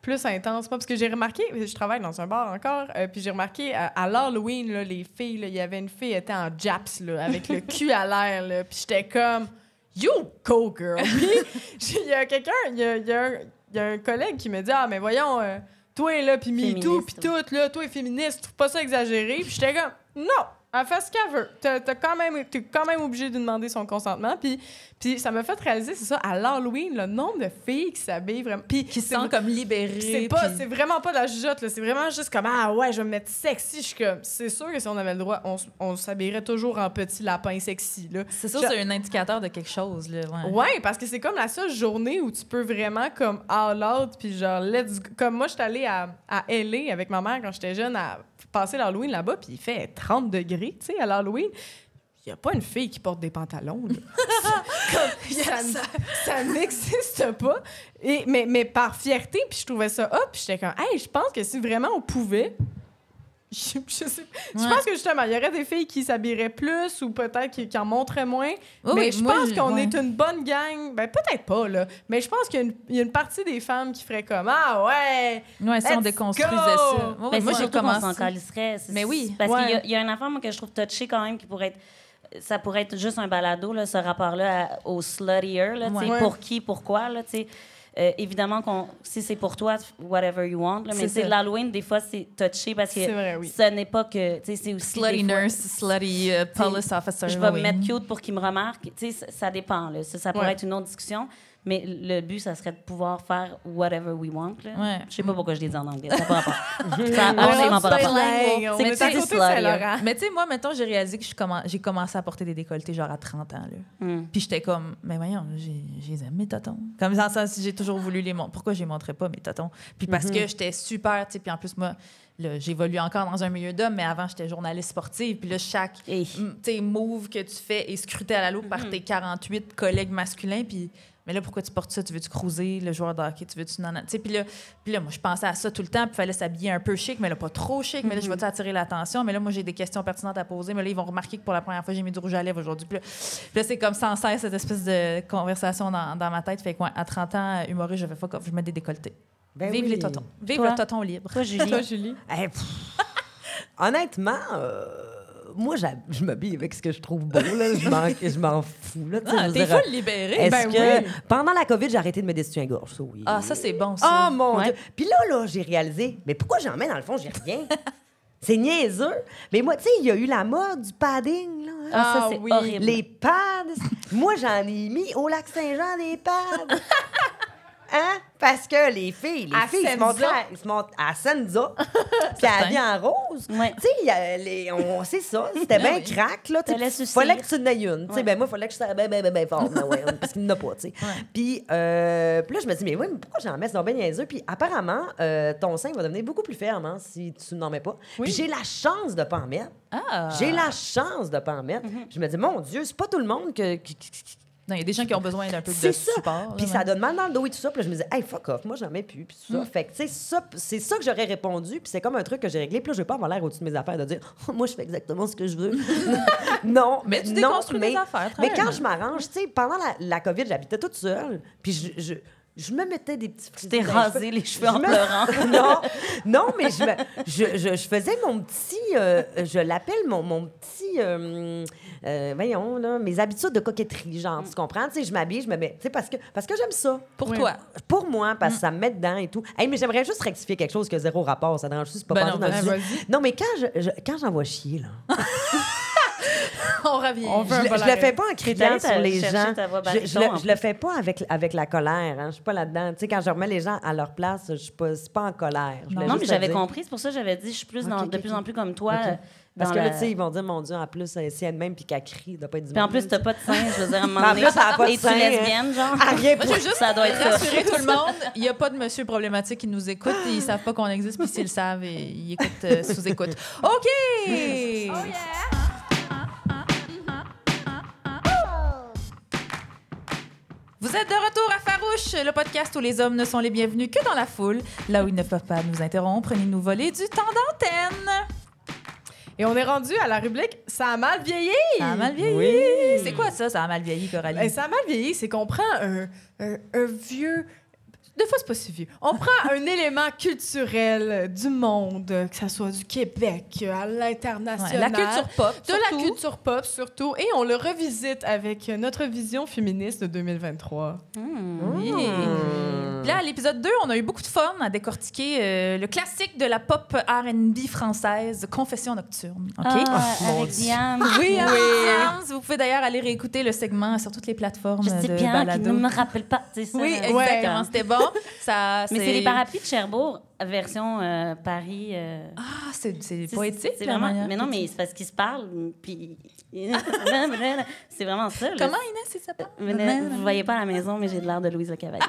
plus intense. Moi, parce que j'ai remarqué, je travaille dans un bar encore, euh, puis j'ai remarqué à, à l'Halloween, là, les filles, il y avait une fille, elle était en japs, là, avec le cul à l'air, puis j'étais comme, You go, girl! Il y a quelqu'un, il y a, il y a un- il y a un collègue qui me dit, Ah, mais voyons, euh, toi, là, puis MeToo, puis tout, là, toi, féministe, tu trouves pas ça exagéré? Puis j'étais comme, Non! Elle fait ce qu'elle veut. T'as quand même, t'es quand même obligé de demander son consentement. Puis, puis ça m'a fait réaliser, c'est ça, à l'Halloween, le nombre de filles qui s'habillent vraiment. Puis Qui se c'est sent comme libéré. c'est pas, puis- c'est vraiment pas de la jugeote, là. C'est vraiment juste comme ah ouais, je vais me mettre sexy. Je suis comme, c'est sûr que si on avait le droit, on, on s'habillerait toujours en petit lapin sexy, là. C'est sûr, Je- c'est un indicateur de quelque chose, là. Ouais. Ouais, parce que c'est comme la seule journée où tu peux vraiment comme all out puis genre let's go. comme moi je suis allée à, à LA avec ma mère quand j'étais jeune à passer l'Halloween là-bas puis il fait 30 degrés, tu sais à l'Halloween. Il n'y a pas une fille qui porte des pantalons. là. Comme, ça, ça n'existe pas. Et, mais, mais par fierté, puis je trouvais ça hop, puis j'étais comme, hey, je pense que si vraiment on pouvait, je, je sais, je Ouais. pense que justement, il y aurait des filles qui s'habilleraient plus ou peut-être qui, qui en montraient moins. Oui, mais oui, je moi, pense qu'on ouais. est une bonne gang. Ben, peut-être pas, là. Mais je pense qu'il y a une- il y, a une partie des femmes qui feraient comme Ah ouais! Ouais, si on déconstruisait go! ça. Ouais, ouais, moi, j'ai commencé. Mais oui. Parce Ouais. qu'il y a- il y, a une affaire, moi, que je trouve touché quand même, qui pourrait être... Ça pourrait être juste un balado, là, ce rapport-là au sluttier, là, Ouais. pour qui, pourquoi, là, tu sais. Euh, évidemment, qu'on, si c'est pour toi, whatever you want. là, mais C'est l'Halloween, des fois, c'est touché parce que vrai, oui. ce n'est pas que. tu sais, C'est aussi. Slutty fois- nurse, slutty uh, police officer. je vais me mettre cute pour qu'il me remarque. Tu sais, ça, ça dépend. Là. Ça, ça pourrait Ouais. être une autre discussion. Mais le but, ça serait de pouvoir faire whatever we want. Là. Ouais. Je sais pas pourquoi je l'ai dit en anglais. Ça pas rapport. ça pas rapport. C'est est que. Mais tu sais, moi, mettons, j'ai réalisé que commen- j'ai commencé à porter des décolletés genre à 30 ans. Là. Hmm. Puis j'étais comme, mais voyons, j'ai aime, mes totons. Comme dans le sens, j'ai toujours voulu les montrer. Pourquoi je les montrais pas, mes totons? Puis parce que j'étais super, tu sais, puis en plus, moi, j'évolue encore dans un milieu d'hommes, mais avant, j'étais journaliste sportive. Puis là, chaque sais, move que tu fais est scruté à la loupe par tes 48 collègues masculins. Puis, mais là, pourquoi tu portes ça? Tu veux-tu cruiser le joueur de hockey? Tu veux-tu... nan, nan? Tu sais, Puis là, puis là, moi, je pensais à ça tout le temps. Puis il fallait s'habiller un peu chic, mais là, pas trop chic. Mais là, je vais attirer l'attention. Mais là, moi, j'ai des questions pertinentes à poser. Mais là, ils vont remarquer que pour la première fois, j'ai mis du rouge à lèvres aujourd'hui. Puis là, c'est comme sans cesse cette espèce de conversation dans, dans ma tête. Fait quoi, à 30 ans, humoriste, je fais fuck off, je mets des décolletés. Ben Vive oui. les totons. Vive Toi? le toton libre. Toi, Julie? Toi, Julie? Eh. Honnêtement, euh, moi, je m'habille avec ce que je trouve beau. Là. Je m'en fous. Là, Ah, t'es full libéré. Est-ce Ben que oui. pendant la COVID, j'ai arrêté de me destituer la gorge? Ça, oui. Ah, ça, c'est bon, ça. Oh mon Ouais. Dieu! Puis là, là, j'ai réalisé, mais pourquoi j'en mets dans le fond, j'ai rien? c'est niaiseux. Mais moi, tu sais, il y a eu la mode du padding, là. hein. Ah, ça, Ah, c'est oui. horrible. Les pads. Moi, j'en ai mis au lac Saint-Jean des pads. hein? Parce que les filles, les À filles, ils se ils montrent à Senza, puis à vie en rose. Ouais. Tu sais, il on c'est ça, c'était bien oui. crack, là. tu sais, Fallait que tu en aies une. Ouais. ben moi, fallait que je sois bien, bien, bien, bien fort, mais ouais, parce qu'il n'en a pas, tu sais. Puis, euh, puis là, je me dis, mais oui, mais pourquoi j'en mets? C'est donc bien niaiseux. Puis apparemment, euh, ton sein va devenir beaucoup plus ferme hein, si tu n'en mets pas. Oui. Puis j'ai la chance de pas en mettre. Ah. J'ai la chance de pas en mettre. Je me dis, mon Dieu, c'est pas tout le monde que- qui- Non, il y a des gens qui ont besoin d'un peu de ça. support. Puis là, ça ouais. donne mal dans le dos et tout ça. Puis là, je me disais, hey, fuck off, moi, j'en mets plus. Puis tout ça. Fait que, tu sais, ça, c'est ça que j'aurais répondu. Puis c'est comme un truc que j'ai réglé. Puis là, je vais pas avoir l'air au-dessus de mes affaires de dire, Oh, moi, je fais exactement ce que je veux. non, Mais tu non, mais, des affaires, Mais quand je m'arrange, tu sais, pendant la, la COVID, j'habitais toute seule. Puis je. je je me mettais des petits Tu t'es rasé les cheveux en me- pleurant. non, non, mais je, me- je, je, je faisais mon petit, euh, je l'appelle mon, mon petit, euh, euh, voyons, là, mes habitudes de coquetterie, genre, tu comprends? Tu sais, je m'habille, je me mets, tu sais, parce que, parce que j'aime ça. Pour Oui. toi. Pour moi, Mm. parce que ça me met dedans et tout. Hey, mais j'aimerais juste rectifier quelque chose qui a zéro rapport. Ça dérange juste pas Ben non, dans le sujet. Non, mais quand je, je- quand j'envoie chier, là, On revient. On je, un le- fais pas en criant sur les gens. Je, je le, en je le fais pas avec, avec la colère. Hein. Je suis pas là-dedans. Tu sais, quand je remets les gens à leur place, je suis pas, en colère. Je Non, mais j'avais compris. C'est pour ça que j'avais dit, je suis plus dans- de plus en plus comme toi. Euh, Parce que là, la- tu sais, ils vont dire, mon Dieu, en plus, euh, si elle-même puis qu'elle crie, doit pas être du Puis en plus, t'as pas de sein, je veux dire, à un moment En donné. plus, ça a pas de Et tu sein, hein. lesbienne, genre? Ah, rien Moi, je veux juste Ça doit être ça. rassurer tout le monde. Il n'y a pas de monsieur problématique qui nous écoute. Ils savent pas qu'on existe, puis s'ils le savent, et- ils écoutent euh, sous-écoute. OK! Vous êtes de retour à Farouche, le podcast où les hommes ne sont les bienvenus que dans la foule, là où ils ne peuvent pas nous interrompre ni nous voler du temps d'antenne. Et on est rendu à la rubrique Ça a mal vieilli. Ça a mal vieilli. Oui. C'est quoi ça, ça a mal vieilli, Coralie? Ben, ça a mal vieilli, c'est qu'on prend un, un- un vieux. Des fois, c'est pas si vieux. On prend un élément culturel du monde, que ce soit du Québec à Ouais, l'international. la culture pop, De la culture pop, surtout. Et on le revisite avec notre vision féministe de 2023. Hmm. Oui. Puis Là, à l'épisode 2, on a eu beaucoup de fun à décortiquer euh, le classique de la pop R&B française, Confession nocturne. OK? Ah, mon avec Dieu. Diane. Oui, Oui. Diane, Vous pouvez d'ailleurs aller réécouter le segment sur toutes les plateformes Je sais de bien balado. qu'il ne me rappelle pas. c'est ça, Oui, exactement. C'était bon. Ça, Mais c'est les parapluies de Cherbourg, version euh, Paris. euh, Ah, c'est c'est c'est- poétique. C'est vraiment... manière Mais non, mais c'est parce qu'ils se parlent, puis... c'est vraiment ça. là. Comment, Inès, il s'appelle? Mais là, Vous voyez pas à la maison, mais j'ai de l'air de Louise Le Cavalier.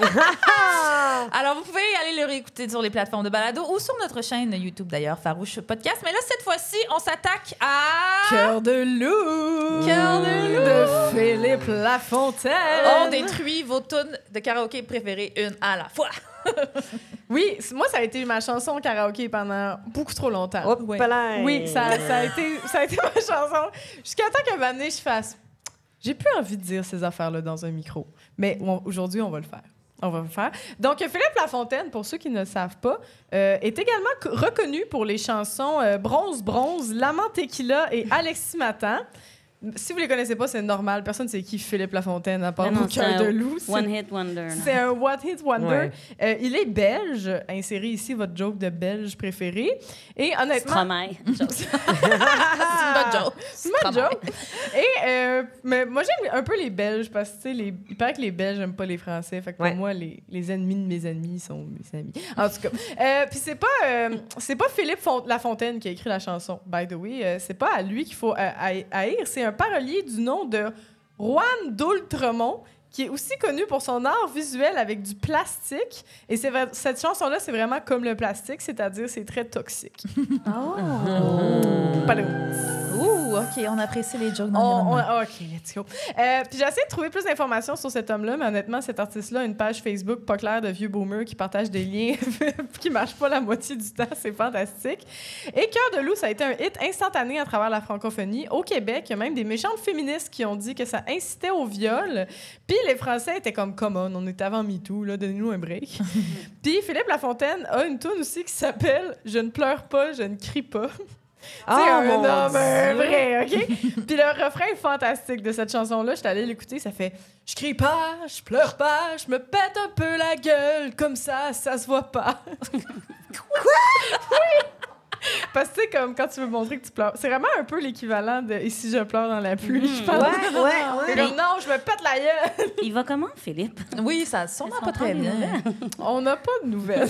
Alors, vous pouvez aller le réécouter sur les plateformes de balado ou sur notre chaîne YouTube, d'ailleurs, Farouche Podcast. Mais là, cette fois-ci, on s'attaque à... Cœur de loup! Cœur de loup! De Philippe Lafontaine! On détruit vos tunes de karaoké préférées une à la fois. Oui, moi, ça a été ma chanson karaoké pendant beaucoup trop longtemps. Hop Ouais. là. Oui, ça, ça a été, ça a été ma chanson. Jusqu'à temps qu'à un moment donné, je fasse. J'ai plus envie de dire ces affaires-là dans un micro. Mais aujourd'hui, on va le faire. On va le faire. Donc, Philippe Lafontaine, pour ceux qui ne le savent pas, euh, est également co- reconnu pour les chansons euh, Bronze Bronze, L'Amant Tequila et Alexis Matan. Si vous les connaissez pas, c'est normal. Personne ne sait qui Philippe Lafontaine, à part un de loup. C'est- One Hit Wonder. c'est un What Hit Wonder. Ouais. Euh, il est belge. Insérez ici votre joke de belge préféré. Et honnêtement. C'est une bonne joke. c'est ma joke. Et euh, mais moi, j'aime un peu les Belges parce que, tu sais, les- il paraît que les Belges n'aiment pas les Français. Fait que pour Ouais. moi, les, les ennemis de mes ennemis sont mes amis. En tout cas. Euh, Puis c'est pas, euh, c'est pas Philippe Font- Lafontaine qui a écrit la chanson, by the way. Euh, c'est pas à lui qu'il faut haï- haïr. C'est un parolier du nom de Juan d'Oultremont qui est aussi connu pour son art visuel avec du plastique. Et cette chanson-là, c'est vraiment comme le plastique, c'est-à-dire c'est très toxique. Pardon. Ouh, OK, on apprécie les jokes On- d'environnement. on- OK, let's go. Euh, puis j'ai essayé de trouver plus d'informations sur cet homme-là, mais honnêtement, cet artiste-là a une page Facebook pas claire de vieux boomers qui partagent des liens qui marchent pas la moitié du temps. C'est fantastique. Et Cœur de loup, ça a été un hit instantané à travers la francophonie. Au Québec, il y a même des méchantes féministes qui ont dit que ça incitait au viol. Puis les Français étaient comme, come on, on est avant MeToo, là, donnez-nous un break. Puis Philippe Lafontaine a une tune aussi qui s'appelle Je ne pleure pas, je ne crie pas. Oh, Tu sais, un mon homme, un vrai, OK? Puis le refrain est fantastique de cette chanson-là. J'étais allée l'écouter, ça fait « Je crie pas, je pleure pas, je me pète un peu la gueule, comme ça, ça se voit pas. » Parce que, tu sais, comme quand tu veux montrer que tu pleures, c'est vraiment un peu l'équivalent de Et si je pleure dans la pluie, je pense. Ouais, ouais, C'est ouais. comme, non, je me pète la gueule. Il va comment, Philippe? Oui, ça sûrement pas très bien. On n'a pas de nouvelles.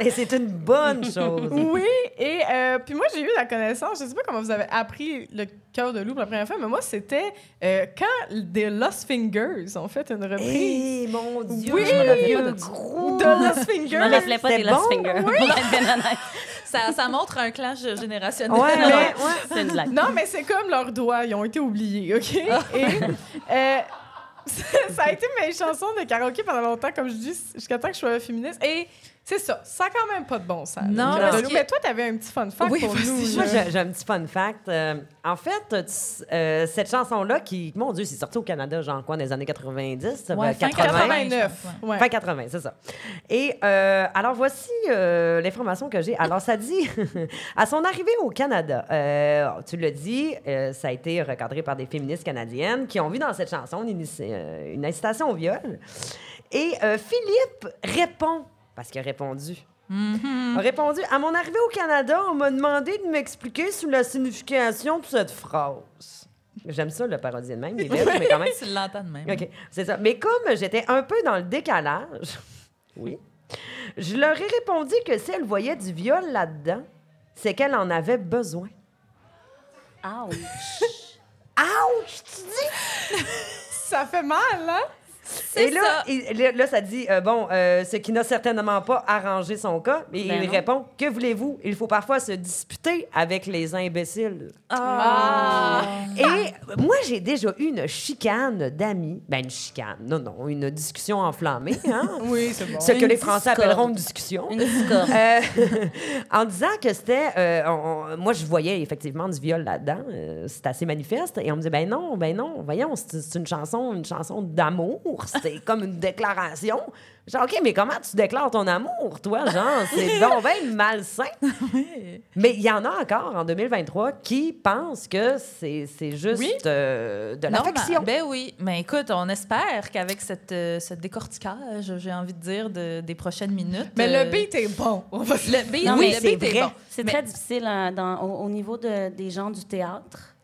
Et c'est une bonne chose. oui, et euh, puis moi, j'ai eu la connaissance, je sais pas comment vous avez appris le cœur de loup pour la première fois, mais moi, c'était euh, quand des Lost Fingers ont fait une reprise. Eh, mon Dieu, Oui, je me rappelle pas de gros. De Lost Je me Fingers. rappelais pas des Lost bon, Fingers. être bien honnête. Ça, ça montre un clash générationnel. Ouais, ouais, ouais. C'est une blague. Non, mais c'est comme leurs doigts, ils ont été oubliés, OK? Et euh, ça a été mes chansons de karaoké pendant longtemps, comme je dis, jusqu'à temps que je sois féministe. Et c'est ça, ça a quand même pas de bon sens. Non, le Cœur parce que- Mais toi, t'avais un petit fun fact Oui, pour nous. Moi, j'ai un petit fun fact. Euh, en fait, tu- euh, cette chanson-là, qui, mon Dieu, c'est sorti au Canada, genre quoi, dans les années 90, ça Ouais, va, fin 80. 89. Ouais. Fin 80, c'est ça. Et euh, alors, voici euh, l'information que j'ai. Alors, ça dit, à son arrivée au Canada, euh, tu l'as dit, euh, ça a été recadré par des féministes canadiennes qui ont vu dans cette chanson une, euh, une incitation au viol. Et euh, Philippe répond, parce qu'il a répondu. A répondu À mon arrivée au Canada, on m'a demandé de m'expliquer sur la signification de cette phrase. J'aime ça, le parodier de même, il est belle, mais quand même. Tu l'entends de même. OK, c'est ça. Mais comme j'étais un peu dans le décalage, oui, je leur ai répondu que si elle voyait du viol là-dedans, c'est qu'elle en avait besoin. Ouch. Ouch, tu dis? Ça fait mal, hein? Et là, ça. il- là, là, ça dit, euh, bon, euh, ce qui n'a certainement pas arrangé son cas. Et Ben il non. répond, que voulez-vous? Il faut parfois se disputer avec les imbéciles. Ah. Et moi, j'ai déjà eu une chicane d'amis. Ben, une chicane. Non, non, une discussion enflammée, hein? Oui, c'est bon. Ce que les Français discorde. appelleront une discussion. Une discorde. Euh, en disant que c'était. euh, on- moi, je voyais effectivement du viol là-dedans. euh, c'est assez manifeste. Et on me disait, ben non, ben non, voyons, c'est c'est une chanson, une chanson d'amour. C'est comme une déclaration. Genre, OK, mais comment tu déclares ton amour, toi? Genre, c'est donc bien malsain. Mais il y en a encore en 2023 qui pensent que c'est c'est juste Oui. euh, de Normal. l'affection. Ben oui. Mais écoute, on espère qu'avec cette, euh, ce décortiquage, j'ai envie de dire, de- des prochaines minutes. Mais euh, le beat est bon. Le beat, Non, oui, le c'est beat est vrai. bon. C'est Mais- très difficile hein, dans- au, au niveau de- des gens du théâtre.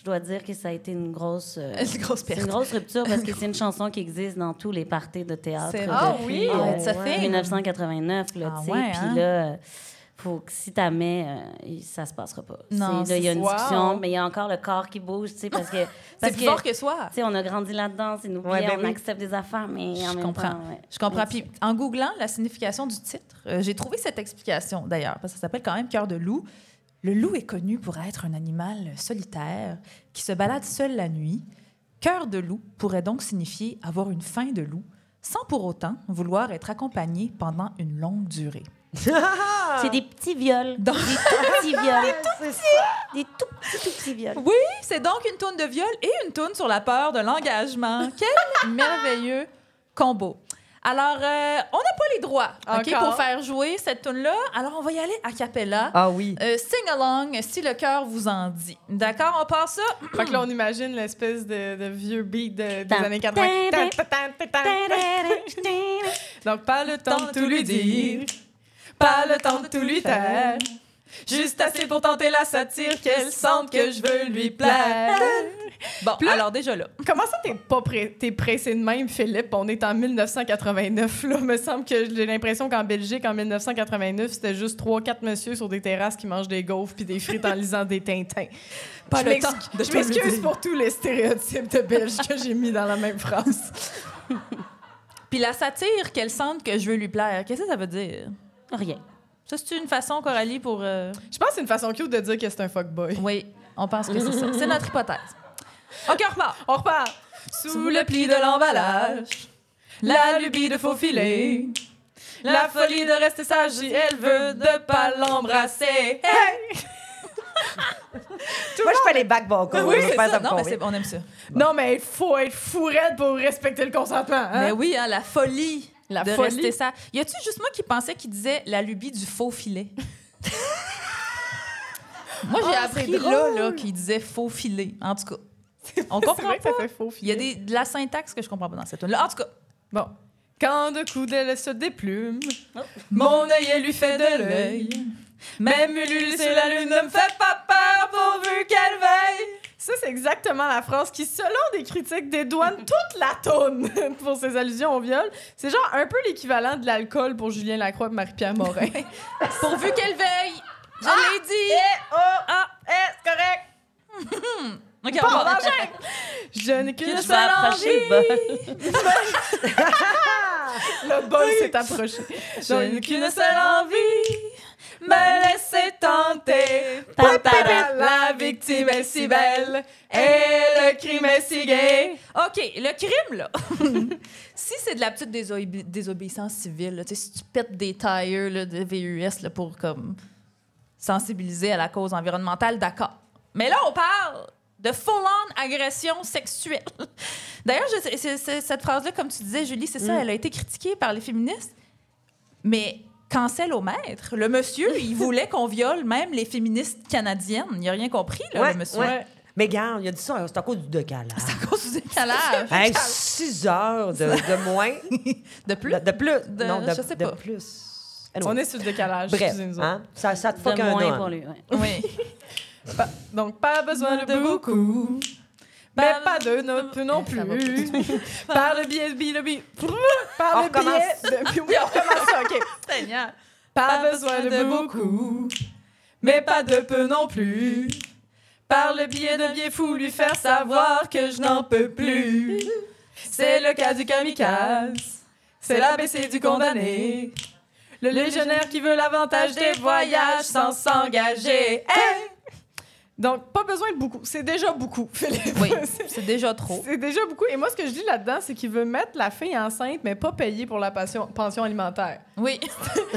Je dois dire que ça a été une grosse, euh, Une grosse c'est perte. une grosse rupture parce que c'est une chanson qui existe dans tous les parties de théâtre. C'est depuis, vrai. Ah oui? euh, Ah, it's a thing. 1989, là, Ah tu sais. ouais, Puis hein? là, euh, faut que si t'as mets, euh, ça se passera pas. Non, C'est- là, il y a une Wow. discussion, mais il y a encore le corps qui bouge, tu sais, parce que... C'est parce plus que, fort que soi. Tu sais, on a grandi là-dedans, c'est nous Ouais, ben on oui. accepte des affaires, mais en Je même comprends. temps, ouais. Je comprends. Puis en googlant la signification du titre, euh, j'ai trouvé cette explication d'ailleurs, parce que ça s'appelle quand même cœur de loup. Le loup est connu pour être un animal solitaire qui se balade seul la nuit. Cœur de loup pourrait donc signifier avoir une faim de loup, sans pour autant vouloir être accompagné pendant une longue durée. C'est des petits viols. Donc- Des tout petits viols. Des tout petits, tout petits viols. Oui, c'est donc une tourne de viol et une tourne sur la peur de l'engagement. Quel merveilleux combo. Alors, euh, on n'a pas les droits ok, Encore? pour faire jouer cette tourne-là. Alors, on va y aller a cappella. Ah oui. Euh, sing along si le cœur vous en dit. D'accord, on part ça. Fait que là, on imagine l'espèce de, de vieux beat de- des années 80. tan, Tan, tan, tan, tan. Donc, pas le temps de tout lui dire, pas le temps de tout lui taire. Juste assez pour tenter la satire qu'elle sente que je veux lui plaire. Bon, Puis là- alors déjà là. Comment ça, t'es pas pré- t'es pressé de même, Philippe? On est en 1989, là. Me semble que j'ai l'impression qu'en Belgique, en 1989, c'était juste 3-4 messieurs sur des terrasses qui mangent des gaufres puis des frites en lisant des Tintins. Pas je le temps de je m'excuse pour tous les stéréotypes de Belges que j'ai mis dans la même phrase. Puis la satire qu'elle sente que je veux lui plaire, qu'est-ce que ça veut dire? Rien. Ça, c'est une façon, Coralie, pour. euh, Je pense que c'est une façon cute de dire que c'est un fuckboy. Oui, on pense que c'est ça. C'est notre hypothèse. OK, on repart. On repart. Sous le pli de l'emballage, la lubie de faufiler, la folie de rester sage elle veut de pas l'embrasser. Hey! Moi, je fais les back vocals. Oui, Je c'est fais ça. Non, mais c'est- on aime ça. Non, mais il faut être fou raide pour respecter le consentement. Hein? Mais oui, hein, la folie La de folie. rester ça. Y a-tu juste moi qui pensais qu'il disait la lubie du faux filet? moi, j'ai Ah, appris là, là qu'il disait faux filet. En tout cas, on comprend vrai que pas. ça fait faux Il y a des, de la syntaxe que je comprends pas dans cette tune là En tout cas, Bon. Quand de coups d'elle se déplume, Oh. mon œil lui fait de l'œil. Même Ulule sur la lune ne me fait pas peur pourvu qu'elle veille. Ça, c'est exactement la phrase qui, selon des critiques, dédouane toute la toune pour ses allusions au viol. C'est genre un peu l'équivalent de l'alcool pour Julien Lacroix et Marie-Pierre Morin. Pourvu qu'elle veille! Je Ah! l'ai dit! oh, ah, eh, c'est correct. Ok, on va- enchaîne. Je n'ai qu'une seule envie. le bol. S'est approché. Je n'ai qu'une seule envie, me laisser tenter. Papa, la victime est si belle et le crime est si gay. OK, le crime, là. si c'est de la petite désobé- désobéissance civile, là, si tu pètes des là, de VUS là, pour comme, sensibiliser à la cause environnementale, d'accord. Mais là, on parle de full-on agression sexuelle. D'ailleurs, je sais- c'est- c'est- cette phrase-là, comme tu disais, Julie, c'est ça, elle a été critiquée par les féministes. Mais cancel au maître. Le monsieur, il voulait qu'on viole même les féministes canadiennes. Il n'a rien compris, là, Ouais, le monsieur. ouais. Mais gars, il a dit ça, c'est à cause du décalage. C'est à cause du décalage. Hey, 6 heures de, de moins. De plus? De, de plus. De- non, de, je sais de pas. plus. On est sur le décalage, Bref, hein, ça, ça te fuck un moins an. pour lui, ouais. Oui. Donc, pas besoin de beaucoup. Mais pas de non, peu non plus. Par le biais de le bi- Par le biais de... Oui, on recommence ça, OK. Seigneur. Pas besoin de beaucoup, mais pas de peu non plus. Par le biais de biais fou, lui faire savoir que je n'en peux plus. C'est le cas du kamikaze, c'est l'ABC du condamné. Le légionnaire qui veut l'avantage des voyages sans s'engager. Hey! Donc, pas besoin de beaucoup. C'est déjà beaucoup, Philippe. Oui, C'est- déjà trop. c'est déjà beaucoup. Et moi, ce que je dis là-dedans, c'est qu'il veut mettre la fille enceinte, mais pas payer pour la pension, pension alimentaire. Oui.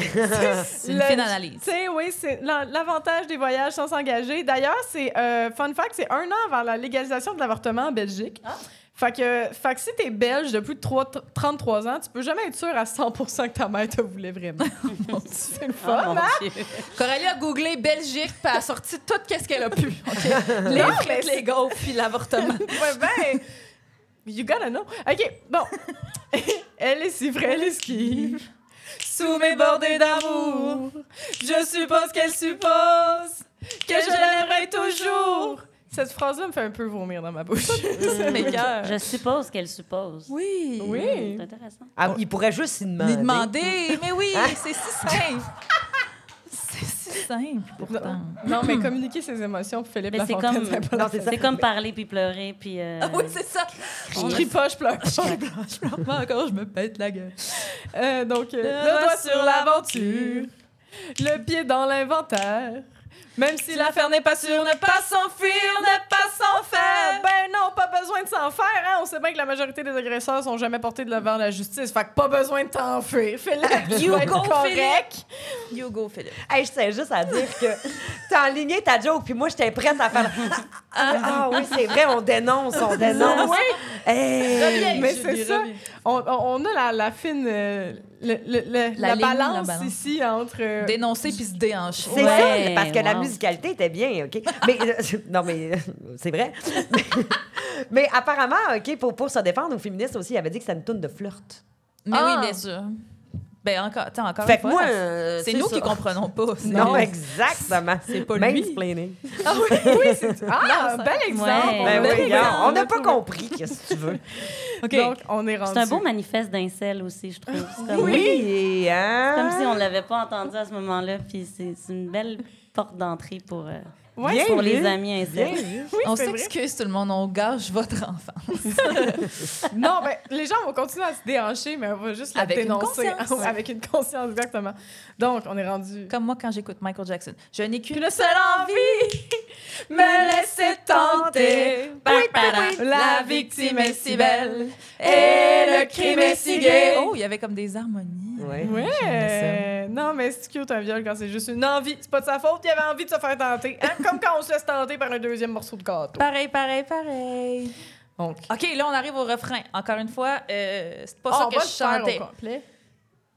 c'est une fine analyse. Tu sais, oui, c'est la- l'avantage des voyages sans s'engager. D'ailleurs, c'est euh, fun fact, c'est un an avant la légalisation de l'avortement en Belgique. Ah. Fait que, fait que si t'es belge de plus de 3 33 ans, tu peux jamais être sûr à 100% que ta mère te voulait vraiment. c'est le Oh, fun, hein? Coralie a googlé Belgique puis elle a sorti tout ce qu'elle a pu. Les Non, frites, les gaufres puis l'avortement. Ouais, ben, you gotta know. OK, bon. elle est si vraie, elle esquive. Sous mes bordées d'amour, je suppose qu'elle suppose que je l'aimerai toujours. Cette phrase-là me fait un peu vomir dans ma bouche. C'est mes cœurs. Je suppose qu'elle suppose. Oui. Oui. C'est intéressant. Ah, il pourrait juste s'y demander. Lui demander. Mais oui, c'est si simple. C'est si simple, pourtant. Non, mais communiquer ses émotions, Philippe Mais c'est Lafontaine, comme, c'est pas Non, c'est ça. c'est comme parler puis pleurer puis. euh, Ah oui, c'est ça. Je crie pas, je pleure pas. Je pleure pas encore, je me pète la gueule. Euh, donc, euh, Le le doigt sur l'aventure, le pied dans l'inventaire. Même si l'affaire n'est pas sûre, ne pas s'enfuir, ne pas s'en faire. Ben non, pas besoin de s'en faire. Hein? On sait bien que la majorité des agresseurs sont jamais portés devant la justice. Fait que pas besoin de t'enfuir. Philippe, You go, correct. You go, Philippe. Hey, je tiens juste à dire que t'as enligné ta joke, puis moi, j'étais prête à faire. Ah, ah oui, c'est vrai, on dénonce, on dénonce. Oui, Hey. Reviens, mais c'est ça. on a la, la fine... euh, le- le- le- La la, ligne, balance la balance. ici entre... euh, Dénoncer puis se déhancher. C'est Ouais, ça, parce que la musicalité était bien, OK? Mais, euh, non, mais euh, c'est vrai. mais apparemment, OK, pour, pour se défendre aux féministes aussi, il avait dit que c'était une toune de flirt. Mais Ah. oui, bien sûr. Ben encore, encore Fait une que fois, moi, euh, c'est nous ça. qui comprenons pas. c'est- Non, exactement. C'est pas lui. Mansplaining. Ah oui, oui, c'est... Ah, Non, bel exemple. Ouais. Ben Bel oui, exemple. regarde, on n'a pas compris, qu'est-ce que tu veux. OK. Donc, on est rendu... C'est un beau manifeste d'incel aussi, je trouve. C'est comme, Oui, hein? comme si on l'avait pas entendu à ce moment-là. Puis c'est c'est une belle porte d'entrée pour, euh, Ouais, Bien pour vu. les amis vu. oui, on s'excuse tout le monde, on gâche votre enfant. Non, ben, les gens vont continuer à se déhancher, mais on va juste la Avec une dénoncer. conscience. avec une conscience, exactement. Donc, on est rendu... Comme moi quand j'écoute Michael Jackson. Je n'ai qu'une Une seule envie, me laisser tenter. La victime est si belle et le crime est si gay. Oh, il y avait comme des harmonies. Ouais. Ouais. Non, mais c'est cute un viol quand c'est juste une envie. C'est pas de sa faute, il avait envie de se faire tenter. Hein? Comme quand on se laisse tenter par un deuxième morceau de gâteau. Pareil, pareil, pareil. Donc, OK, là, on arrive au refrain. Encore une fois, euh, c'est pas Ah, ça on que va je le faire chantais. au complet.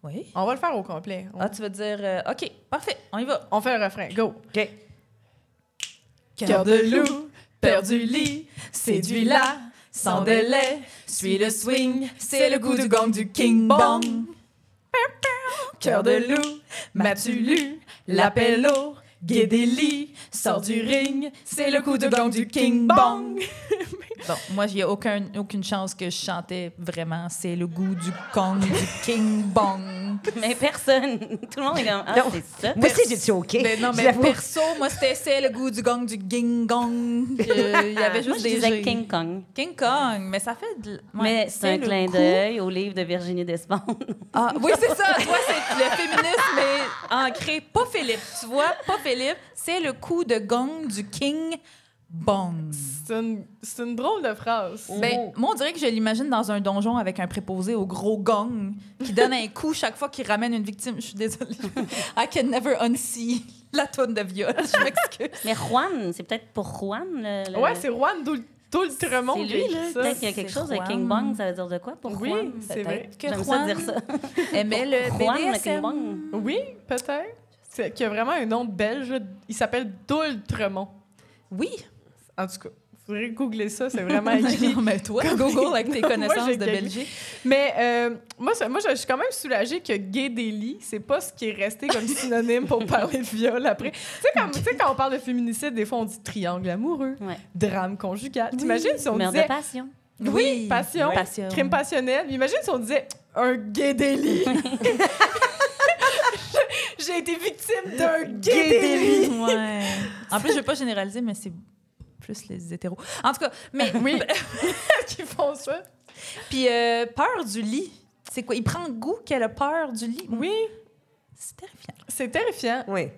Oui. On va le faire au complet. On, Ah, tu vas dire... euh, OK, parfait, on y va. on fait le refrain. Go. OK. Cœur de loup, peur du lit, séduis-la, sans délai. Suis le swing, c'est le goût du gong du King Bong. Cœur de loup, m'as-tu lu? L'appel au Guédéli, sort du ring, c'est le coup de gong du King Bong. bon, moi, il n'y a aucun, aucune chance que je chantais vraiment. C'est le goût du gong du King Bong. Mais personne. Tout le monde est comme. Ah, Non. c'est ça. Moi aussi, j'ai dit OK. Mais non, mais perso, moi, c'était c'est le goût du gong du King Gong. Euh, Il y avait Moi, juste je des disais. King Kong. King Kong, mais ça fait de... ouais, Mais c'est un clin coup- d'œil au livre de Virginie Despentes. Ah, oui, c'est ça. Toi, c'est le féminisme mais ancré. Pas Philippe, tu vois, pas Philippe. C'est le coup de gong du King Bong. C'est une, c'est une drôle de phrase. Ben, moi, on dirait que je l'imagine dans un donjon avec un préposé au gros gong qui donne un coup chaque fois qu'il ramène une victime. Je suis désolée. I can never unsee la tonne de viol. Je m'excuse. Mais Juan, c'est peut-être pour Juan. Le, le- Ouais, c'est Juan Doul- Doultremont C'est qui a lui, là. ça. Peut-être qu'il y a quelque C'est chose de Juan. King Bong, ça veut dire de quoi pour Oui, Juan? c'est vrai. Peut-être que J'aime ça Juan dire ça. aimait le Juan, le King. Bong. Oui, peut-être. C'est qu'il y a vraiment un nom belge. Il s'appelle Doultremont. Oui. En tout cas, faudrait googler ça, c'est vraiment écrit. Non, mais toi, Google avec tes connaissances de. Belgique. Mais euh, moi, ça- moi, je suis quand même soulagée que gay délit, c'est pas ce qui est resté comme synonyme pour parler de viol après. Tu sais, sais, quand on parle de féminicide, des fois, on dit triangle amoureux, Ouais. drame conjugal. T'imagines si on disait de passion. oui, passion, Passion. crime passionnel. Imagine si on disait un gay délit. J'ai été victime d'un gay, Gay délit. Ouais. En plus, je veux pas généraliser, mais c'est plus les hétéros. En tout cas, mais Oui, qui font ça. puis euh, peur du lit. C'est quoi? Il prend goût qu'elle a peur du lit. Oui, C'est terrifiant. c'est terrifiant. Oui.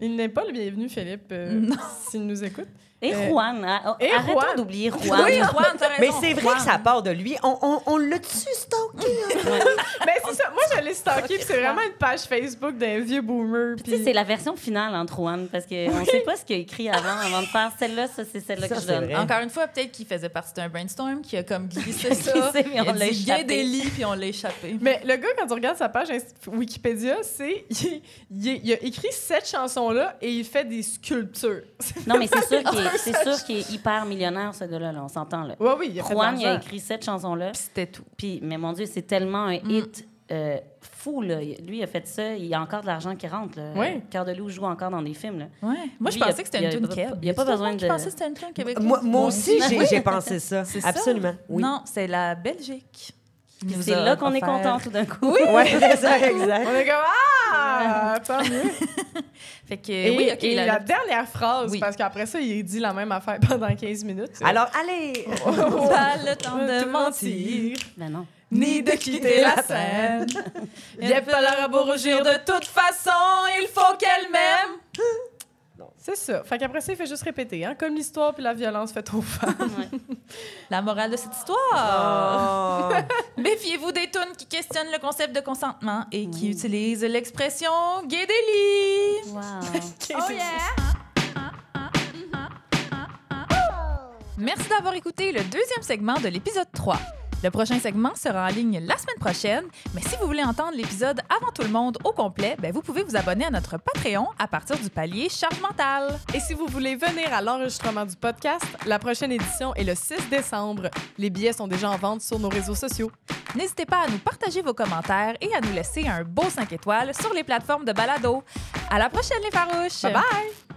Il n'est pas le bienvenu, Philippe, euh, s'il nous écoute. Et Euh, Juan. hein. et Arrêtons Juan. d'oublier Juan. Oui, Juan, t'as raison. Mais c'est vrai Juan. que ça part de lui. On, on, on l'a-tu stalké? Mais Ben, c'est ça. Moi, je l'ai stalké, puis c'est vraiment une page Facebook d'un vieux boomer. Puis c'est la version finale entre Juan, parce qu'on ne sait pas ce qu'il a écrit avant, avant de faire celle-là, ça, c'est celle-là Ça, que je donne. vrai. Encore une fois, peut-être qu'il faisait partie d'un brainstorm qui a comme glissé ça. Glissé, mais on Il a l'a échappé. des lits, puis on l'a échappé. Mais le gars, quand tu regardes sa page Wikipédia, c'est il, il- il a écrit cette chanson-là et il fait des sculptures. Non, mais c'est sûr qu'il est, c'est sûr qu'il est hyper millionnaire, ce gars-là, là, on s'entend. Là. Ouais, oui, il a fait Juan, il a écrit cette chanson-là, Puis c'était tout. puis, mais mon Dieu, c'est tellement un Mm. hit euh, fou. Là. Lui, il a fait ça, il y a encore de l'argent qui rentre. Là. Oui. Cœur de loup joue encore dans des films. Là. Ouais. Moi, je Lui, pensais que c'était une tune il y a pas besoin de- pensait que c'était une tune québécoise. Moi, moi aussi, j'ai j'ai pensé ça. C'est ça? Absolument. Oui. Non, c'est la Belgique. Puis c'est là qu'on est content tout d'un coup. Oui, ouais, c'est ça, exact. On est comme Ah! Tant mieux. Fait que, Et, oui, OK. et la- la, dernière phrase, Oui. parce qu'après ça, il dit la même affaire pendant 15 minutes. Alors, allez! Pas le temps de mentir, Ben non. ni de quitter la scène. Il a pas l'air à beau rougir de toute façon, il faut qu'elle m'aime. C'est ça. Fait qu'après ça, il fait juste répéter, hein, comme l'histoire puis la violence faite aux femmes. Ouais. La morale de cette histoire. Oh. Méfiez-vous des tunes qui questionnent le concept de consentement et qui utilisent l'expression gay des lits. Wow. Oh yeah! Merci d'avoir écouté le deuxième segment de l'épisode 3. Le prochain segment sera en ligne la semaine prochaine, mais si vous voulez entendre l'épisode avant tout le monde au complet, ben vous pouvez vous abonner à notre Patreon à partir du palier charge mentale. Et si vous voulez venir à l'enregistrement du podcast, la prochaine édition est le 6 décembre. Les billets sont déjà en vente sur nos réseaux sociaux. N'hésitez pas à nous partager vos commentaires et à nous laisser un beau 5 étoiles sur les plateformes de balado. À la prochaine les farouches! Bye bye!